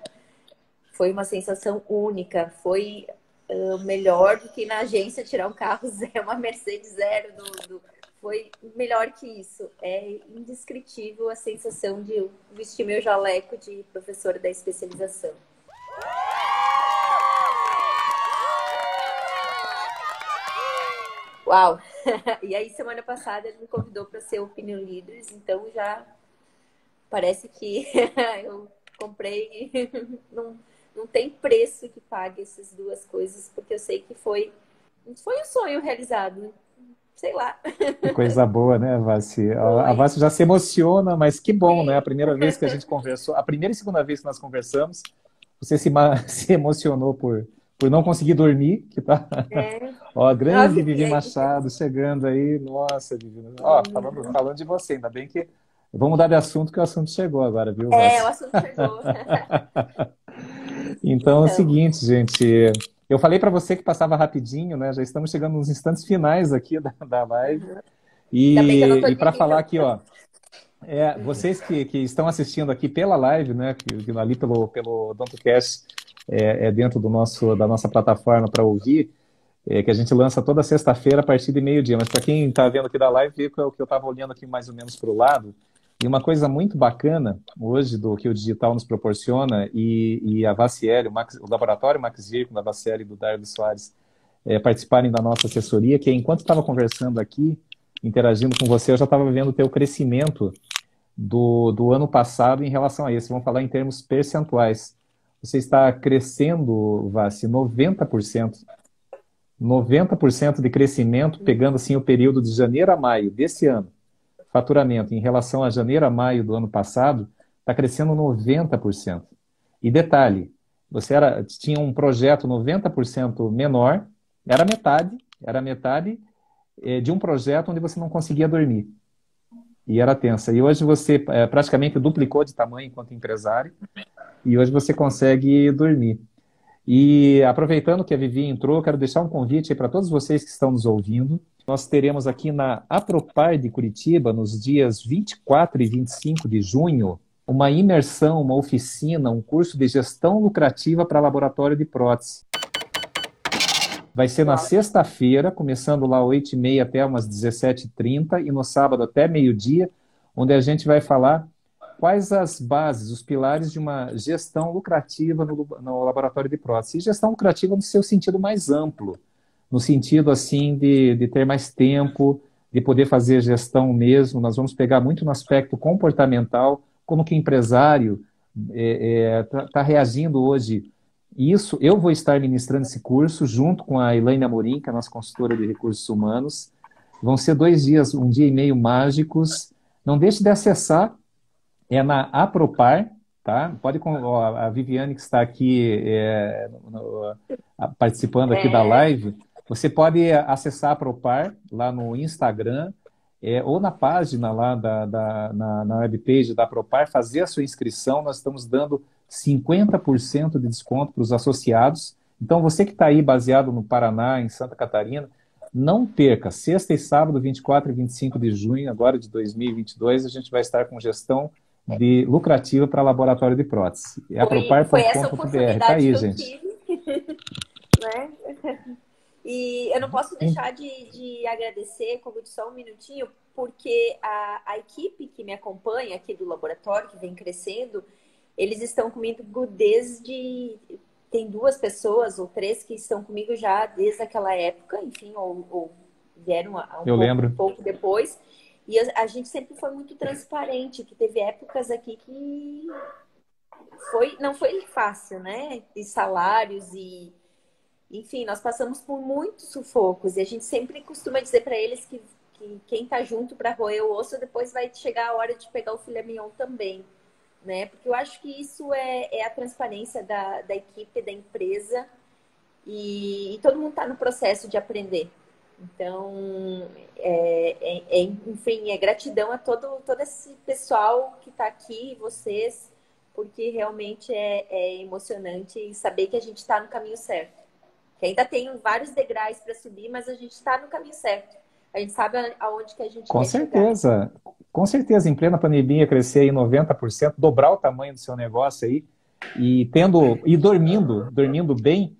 C: foi uma sensação única. Foi uh, melhor do que na agência tirar um carro zero, uma Mercedes zero. Do, do, foi melhor que isso. É indescritível a sensação de vestir meu jaleco de professora da especialização. Uau! e aí, semana passada, ele me convidou para ser Opinion Leaders, então já parece que eu comprei, não, não tem preço que pague essas duas coisas, porque eu sei que foi, foi um sonho realizado. Sei lá.
A: Que coisa boa, né, Vassi? A, a Vassi já se emociona, mas que bom, Sim. né? A primeira vez que a gente conversou, a primeira e segunda vez que nós conversamos, você se, se emocionou por, por não conseguir dormir, que tá. É. Ó, grande Nossa, Vivi Machado chegando aí. Nossa, Vivi. Ó, falando, falando de você, ainda bem que. Vamos mudar de assunto, que o assunto chegou agora, viu?
C: É, o assunto chegou.
A: então, então, é o então. seguinte, gente. Eu falei para você que passava rapidinho, né? Já estamos chegando nos instantes finais aqui da, da live. E, e para falar aqui, ó. É, vocês que, que estão assistindo aqui pela live, né? Que, ali pelo, pelo DontoCast, é, é dentro do nosso, da nossa plataforma para ouvir, é, que a gente lança toda sexta-feira a partir de meio-dia. Mas para quem está vendo aqui da live, viu que eu estava olhando aqui mais ou menos para o lado. E uma coisa muito bacana hoje do que o digital nos proporciona, e, e a Vaciel, o, o laboratório Max Virco, da Vaciel e do Dardo Soares, é, participarem da nossa assessoria, que enquanto estava conversando aqui, interagindo com você, eu já estava vendo o teu crescimento do, do ano passado em relação a esse. Vamos falar em termos percentuais. Você está crescendo, Vassi, 90%. 90% de crescimento, pegando assim o período de janeiro a maio desse ano faturamento em relação a janeiro a maio do ano passado está crescendo 90%. E detalhe, você era, tinha um projeto 90% menor, era metade, era metade é, de um projeto onde você não conseguia dormir. E era tensa. E hoje você é, praticamente duplicou de tamanho enquanto empresário, e hoje você consegue dormir. E aproveitando que a Vivi entrou, quero deixar um convite para todos vocês que estão nos ouvindo. Nós teremos aqui na Apropar de Curitiba, nos dias 24 e 25 de junho, uma imersão, uma oficina, um curso de gestão lucrativa para laboratório de prótese. Vai ser na sexta-feira, começando lá 8h30 até umas 17h30 e no sábado até meio-dia, onde a gente vai falar quais as bases, os pilares de uma gestão lucrativa no, no laboratório de prótese. E gestão lucrativa no seu sentido mais amplo, no sentido assim de, de ter mais tempo, de poder fazer gestão mesmo. Nós vamos pegar muito no aspecto comportamental, como que empresário está é, é, tá, tá reagindo hoje. Isso, eu vou estar ministrando esse curso junto com a Elaine Amorim, que é a nossa consultora de recursos humanos. Vão ser dois dias, um dia e meio mágicos. Não deixe de acessar é na Apropar, tá? Pode ó, a Viviane que está aqui é, no, participando aqui é. da live, você pode acessar a Apropar lá no Instagram é, ou na página lá da, da na, na webpage da Apropar, fazer a sua inscrição. Nós estamos dando 50% de desconto para os associados. Então, você que está aí baseado no Paraná, em Santa Catarina, não perca, sexta e sábado, 24 e 25 de junho, agora de 2022, a gente vai estar com gestão de lucrativa para laboratório de prótese.
C: É apropar.com.br. Tá aí, gente. né? E eu não posso deixar de, de agradecer, como só um minutinho, porque a, a equipe que me acompanha aqui do laboratório, que vem crescendo, eles estão comigo desde. Tem duas pessoas ou três que estão comigo já desde aquela época, enfim, ou, ou vieram um,
A: eu
C: pouco,
A: lembro.
C: um pouco depois. E a, gente sempre foi muito transparente, que teve épocas aqui que foi, não foi fácil, né? De salários e enfim, nós passamos por muitos sufocos e a gente sempre costuma dizer para eles que, que quem tá junto para roer o osso depois vai chegar a hora de pegar o filé mignon também, né? Porque eu acho que isso é, é a transparência da, da equipe, da empresa e, e todo mundo está no processo de aprender. Então, é, é, é, enfim, é gratidão a todo, todo esse pessoal que está aqui, vocês, porque realmente é, é emocionante saber que a gente está no caminho certo. Que ainda tem vários degraus para subir, mas a gente está no caminho certo. A gente sabe aonde que a gente
A: Com certeza. Chegar. Com certeza, em plena pandemia, crescer aí 90%, dobrar o tamanho do seu negócio aí, e tendo e dormindo, dormindo bem,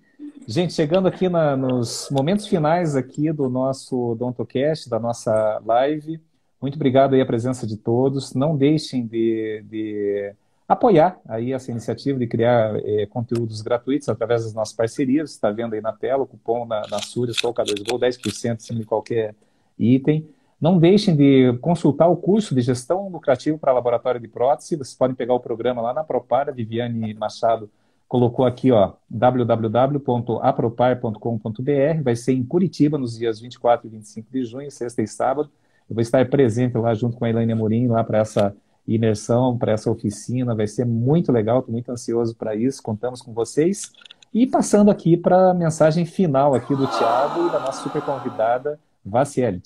A: Gente, chegando aqui na, nos momentos finais aqui do nosso DontoCast, da nossa live, muito obrigado aí a presença de todos. Não deixem de, de apoiar aí essa iniciativa de criar é, conteúdos gratuitos através das nossas parcerias. Está vendo aí na tela o cupom na, na Súria, Soul K2Go, 10% em qualquer item. Não deixem de consultar o curso de gestão lucrativa para laboratório de prótese. Vocês podem pegar o programa lá na Propar, a Viviane Machado colocou aqui, ó, www.apropar.com.br. Vai ser em Curitiba nos dias 24 e 25 de junho, sexta e sábado. Eu vou estar presente lá junto com a Elaine Amorim, lá para essa imersão, para essa oficina. Vai ser muito legal, estou muito ansioso para isso. Contamos com vocês. E passando aqui para a mensagem final aqui do Tiago e da nossa super convidada, Vaciele.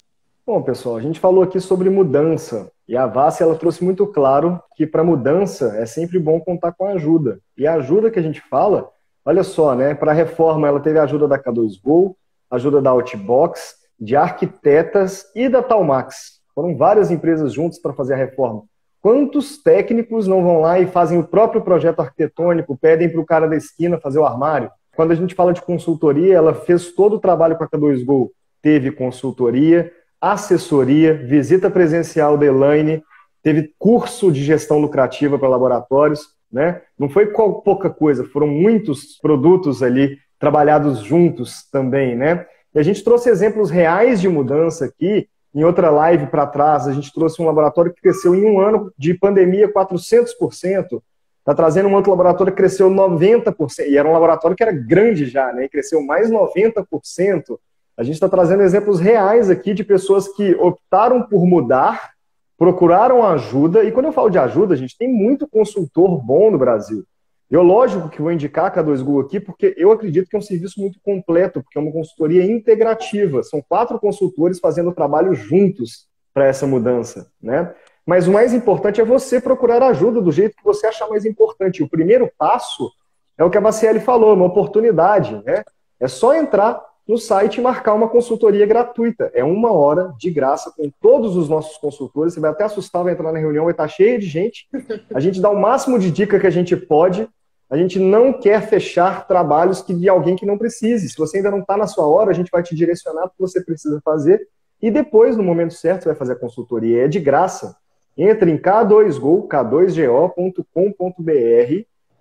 B: Bom, pessoal, a gente falou aqui sobre mudança. E a Vassi, ela trouxe muito claro que para mudança é sempre bom contar com ajuda. E a ajuda que a gente fala, olha só, né? Para a reforma, ela teve a ajuda da K2Go, ajuda da Outbox, de arquitetas e da Talmax. Foram várias empresas juntas para fazer a reforma. Quantos técnicos não vão lá e fazem o próprio projeto arquitetônico, pedem para o cara da esquina fazer o armário? Quando a gente fala de consultoria, ela fez todo o trabalho com a K2Go. Teve consultoria, assessoria, visita presencial da Elaine, teve curso de gestão lucrativa para laboratórios, né? Não foi pouca coisa, foram muitos produtos ali trabalhados juntos também, né? E a gente trouxe exemplos reais de mudança aqui. Em outra live para trás, a gente trouxe um laboratório que cresceu em um ano de pandemia 400%. Está trazendo um outro laboratório que cresceu 90%. E era um laboratório que era grande já, né? E cresceu mais 90%. A gente está trazendo exemplos reais aqui de pessoas que optaram por mudar, procuraram ajuda. E quando eu falo de ajuda, a gente tem muito consultor bom no Brasil. Eu, lógico, que vou indicar a K2Go aqui, porque eu acredito que é um serviço muito completo, porque é uma consultoria integrativa. São quatro consultores fazendo o trabalho juntos para essa mudança, né? Mas o mais importante é você procurar ajuda do jeito que você achar mais importante. O primeiro passo é o que a Baciele falou, uma oportunidade, né? É só entrar no site e marcar uma consultoria gratuita. É uma hora de graça com todos os nossos consultores. Você vai até assustar, vai entrar na reunião, vai estar cheio de gente. A gente dá o máximo de dica que a gente pode. A gente não quer fechar trabalhos que de alguém que não precise. Se você ainda não está na sua hora, a gente vai te direcionar para o que você precisa fazer. E depois, no momento certo, você vai fazer a consultoria. É de graça. Entre em k2go, k2go.com.br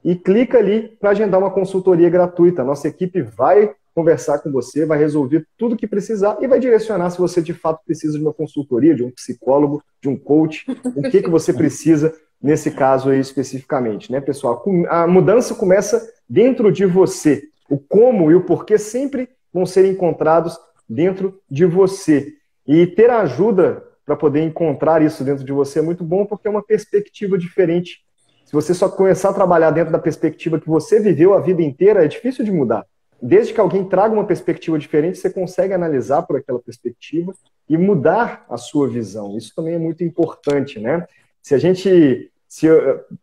B: e clica ali para agendar uma consultoria gratuita. Nossa equipe vai conversar com você, vai resolver tudo que precisar e vai direcionar se você de fato precisa de uma consultoria, de um psicólogo, de um coach, o que, que você precisa nesse caso aí especificamente, né, pessoal? A mudança começa dentro de você. O como e o porquê sempre vão ser encontrados dentro de você. E ter ajuda para poder encontrar isso dentro de você é muito bom porque é uma perspectiva diferente. Se você só começar a trabalhar dentro da perspectiva que você viveu a vida inteira, é difícil de mudar desde que alguém traga uma perspectiva diferente, você consegue analisar por aquela perspectiva e mudar a sua visão. Isso também é muito importante, né? Se a gente se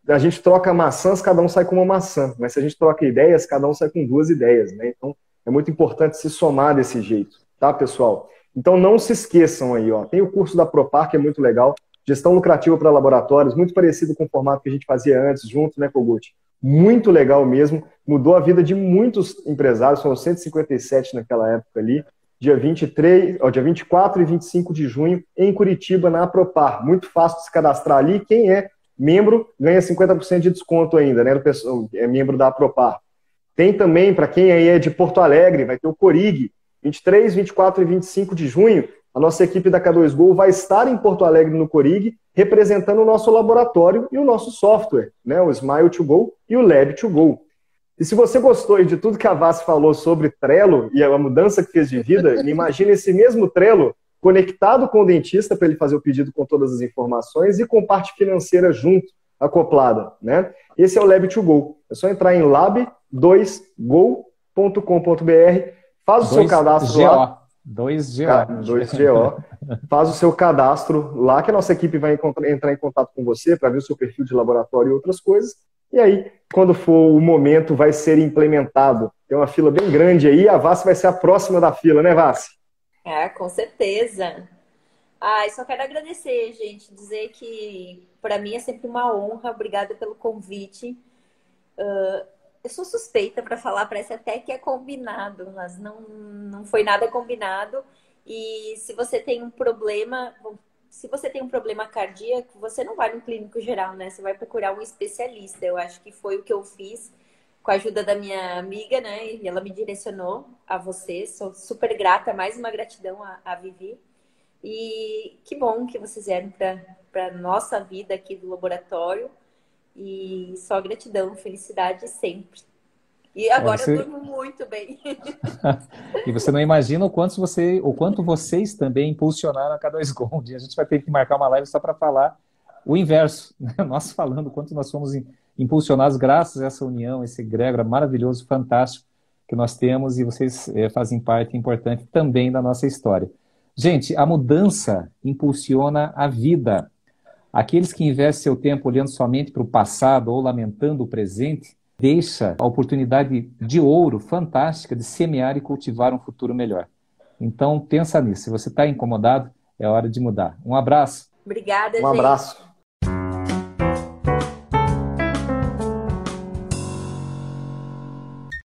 B: a gente troca maçãs, cada um sai com uma maçã, mas se a gente troca ideias, cada um sai com duas ideias, né? Então é muito importante se somar desse jeito, tá, pessoal? Então não se esqueçam aí, ó. Tem o curso da Propar que é muito legal, gestão lucrativa para laboratórios, muito parecido com o formato que a gente fazia antes, junto, né, Kogut? muito legal mesmo, mudou a vida de muitos empresários, foram 157 naquela época ali, dia 23, ó, dia 24 e 25 de junho, em Curitiba, na Apropar. Muito fácil de se cadastrar ali. Quem é membro ganha 50% de desconto ainda, né? É membro da Apropar. Tem também, para quem aí é de Porto Alegre, vai ter o Corig, 23, 24 e 25 de junho. A nossa equipe da K2Go vai estar em Porto Alegre no Corig, representando o nosso laboratório e o nosso software, né? o Smile to Go e o Lab to Go. E se você gostou de tudo que a Vass falou sobre Trello e a mudança que fez de vida, imagine esse mesmo Trello conectado com o dentista para ele fazer o pedido com todas as informações e com parte financeira junto, acoplada. Né? Esse é o Lab to Go. É só entrar em lab2go.com.br, faz o seu cadastro lá.
A: 2GO.
B: 2GO. Faz o seu cadastro lá, que a nossa equipe vai entrar em contato com você para ver o seu perfil de laboratório e outras coisas. E aí, quando for o momento, vai ser implementado. Tem uma fila bem grande aí, a VAS vai ser a próxima da fila, né, VAS?
C: É, com certeza. Ah, só quero agradecer, gente, dizer que para mim é sempre uma honra. Obrigada pelo convite. Uh, eu sou suspeita para falar, parece até que é combinado, mas não, não foi nada combinado. E se você tem um problema, se você tem um problema cardíaco, você não vai no clínico geral, né? Você vai procurar um especialista. Eu acho que foi o que eu fiz com a ajuda da minha amiga, né? E ela me direcionou a você. Sou super grata, mais uma gratidão a, a Vivi. E que bom que vocês vieram para a nossa vida aqui do laboratório. E só gratidão, felicidade sempre. E agora você... eu durmo muito bem.
A: e você não imagina o quanto, você, o quanto vocês também impulsionaram a K2 Gold. A gente vai ter que marcar uma live só para falar o inverso. Né? Nós falando o quanto nós fomos impulsionados graças a essa união, esse egrégora maravilhoso, fantástico que nós temos e vocês é, fazem parte importante também da nossa história. Gente, a mudança impulsiona a vida. Aqueles que investem seu tempo olhando somente para o passado ou lamentando o presente, deixa a oportunidade de ouro fantástica de semear e cultivar um futuro melhor. Então, pensa nisso. Se você está incomodado, é hora de mudar. Um abraço.
C: Obrigada,
B: um gente. Um abraço.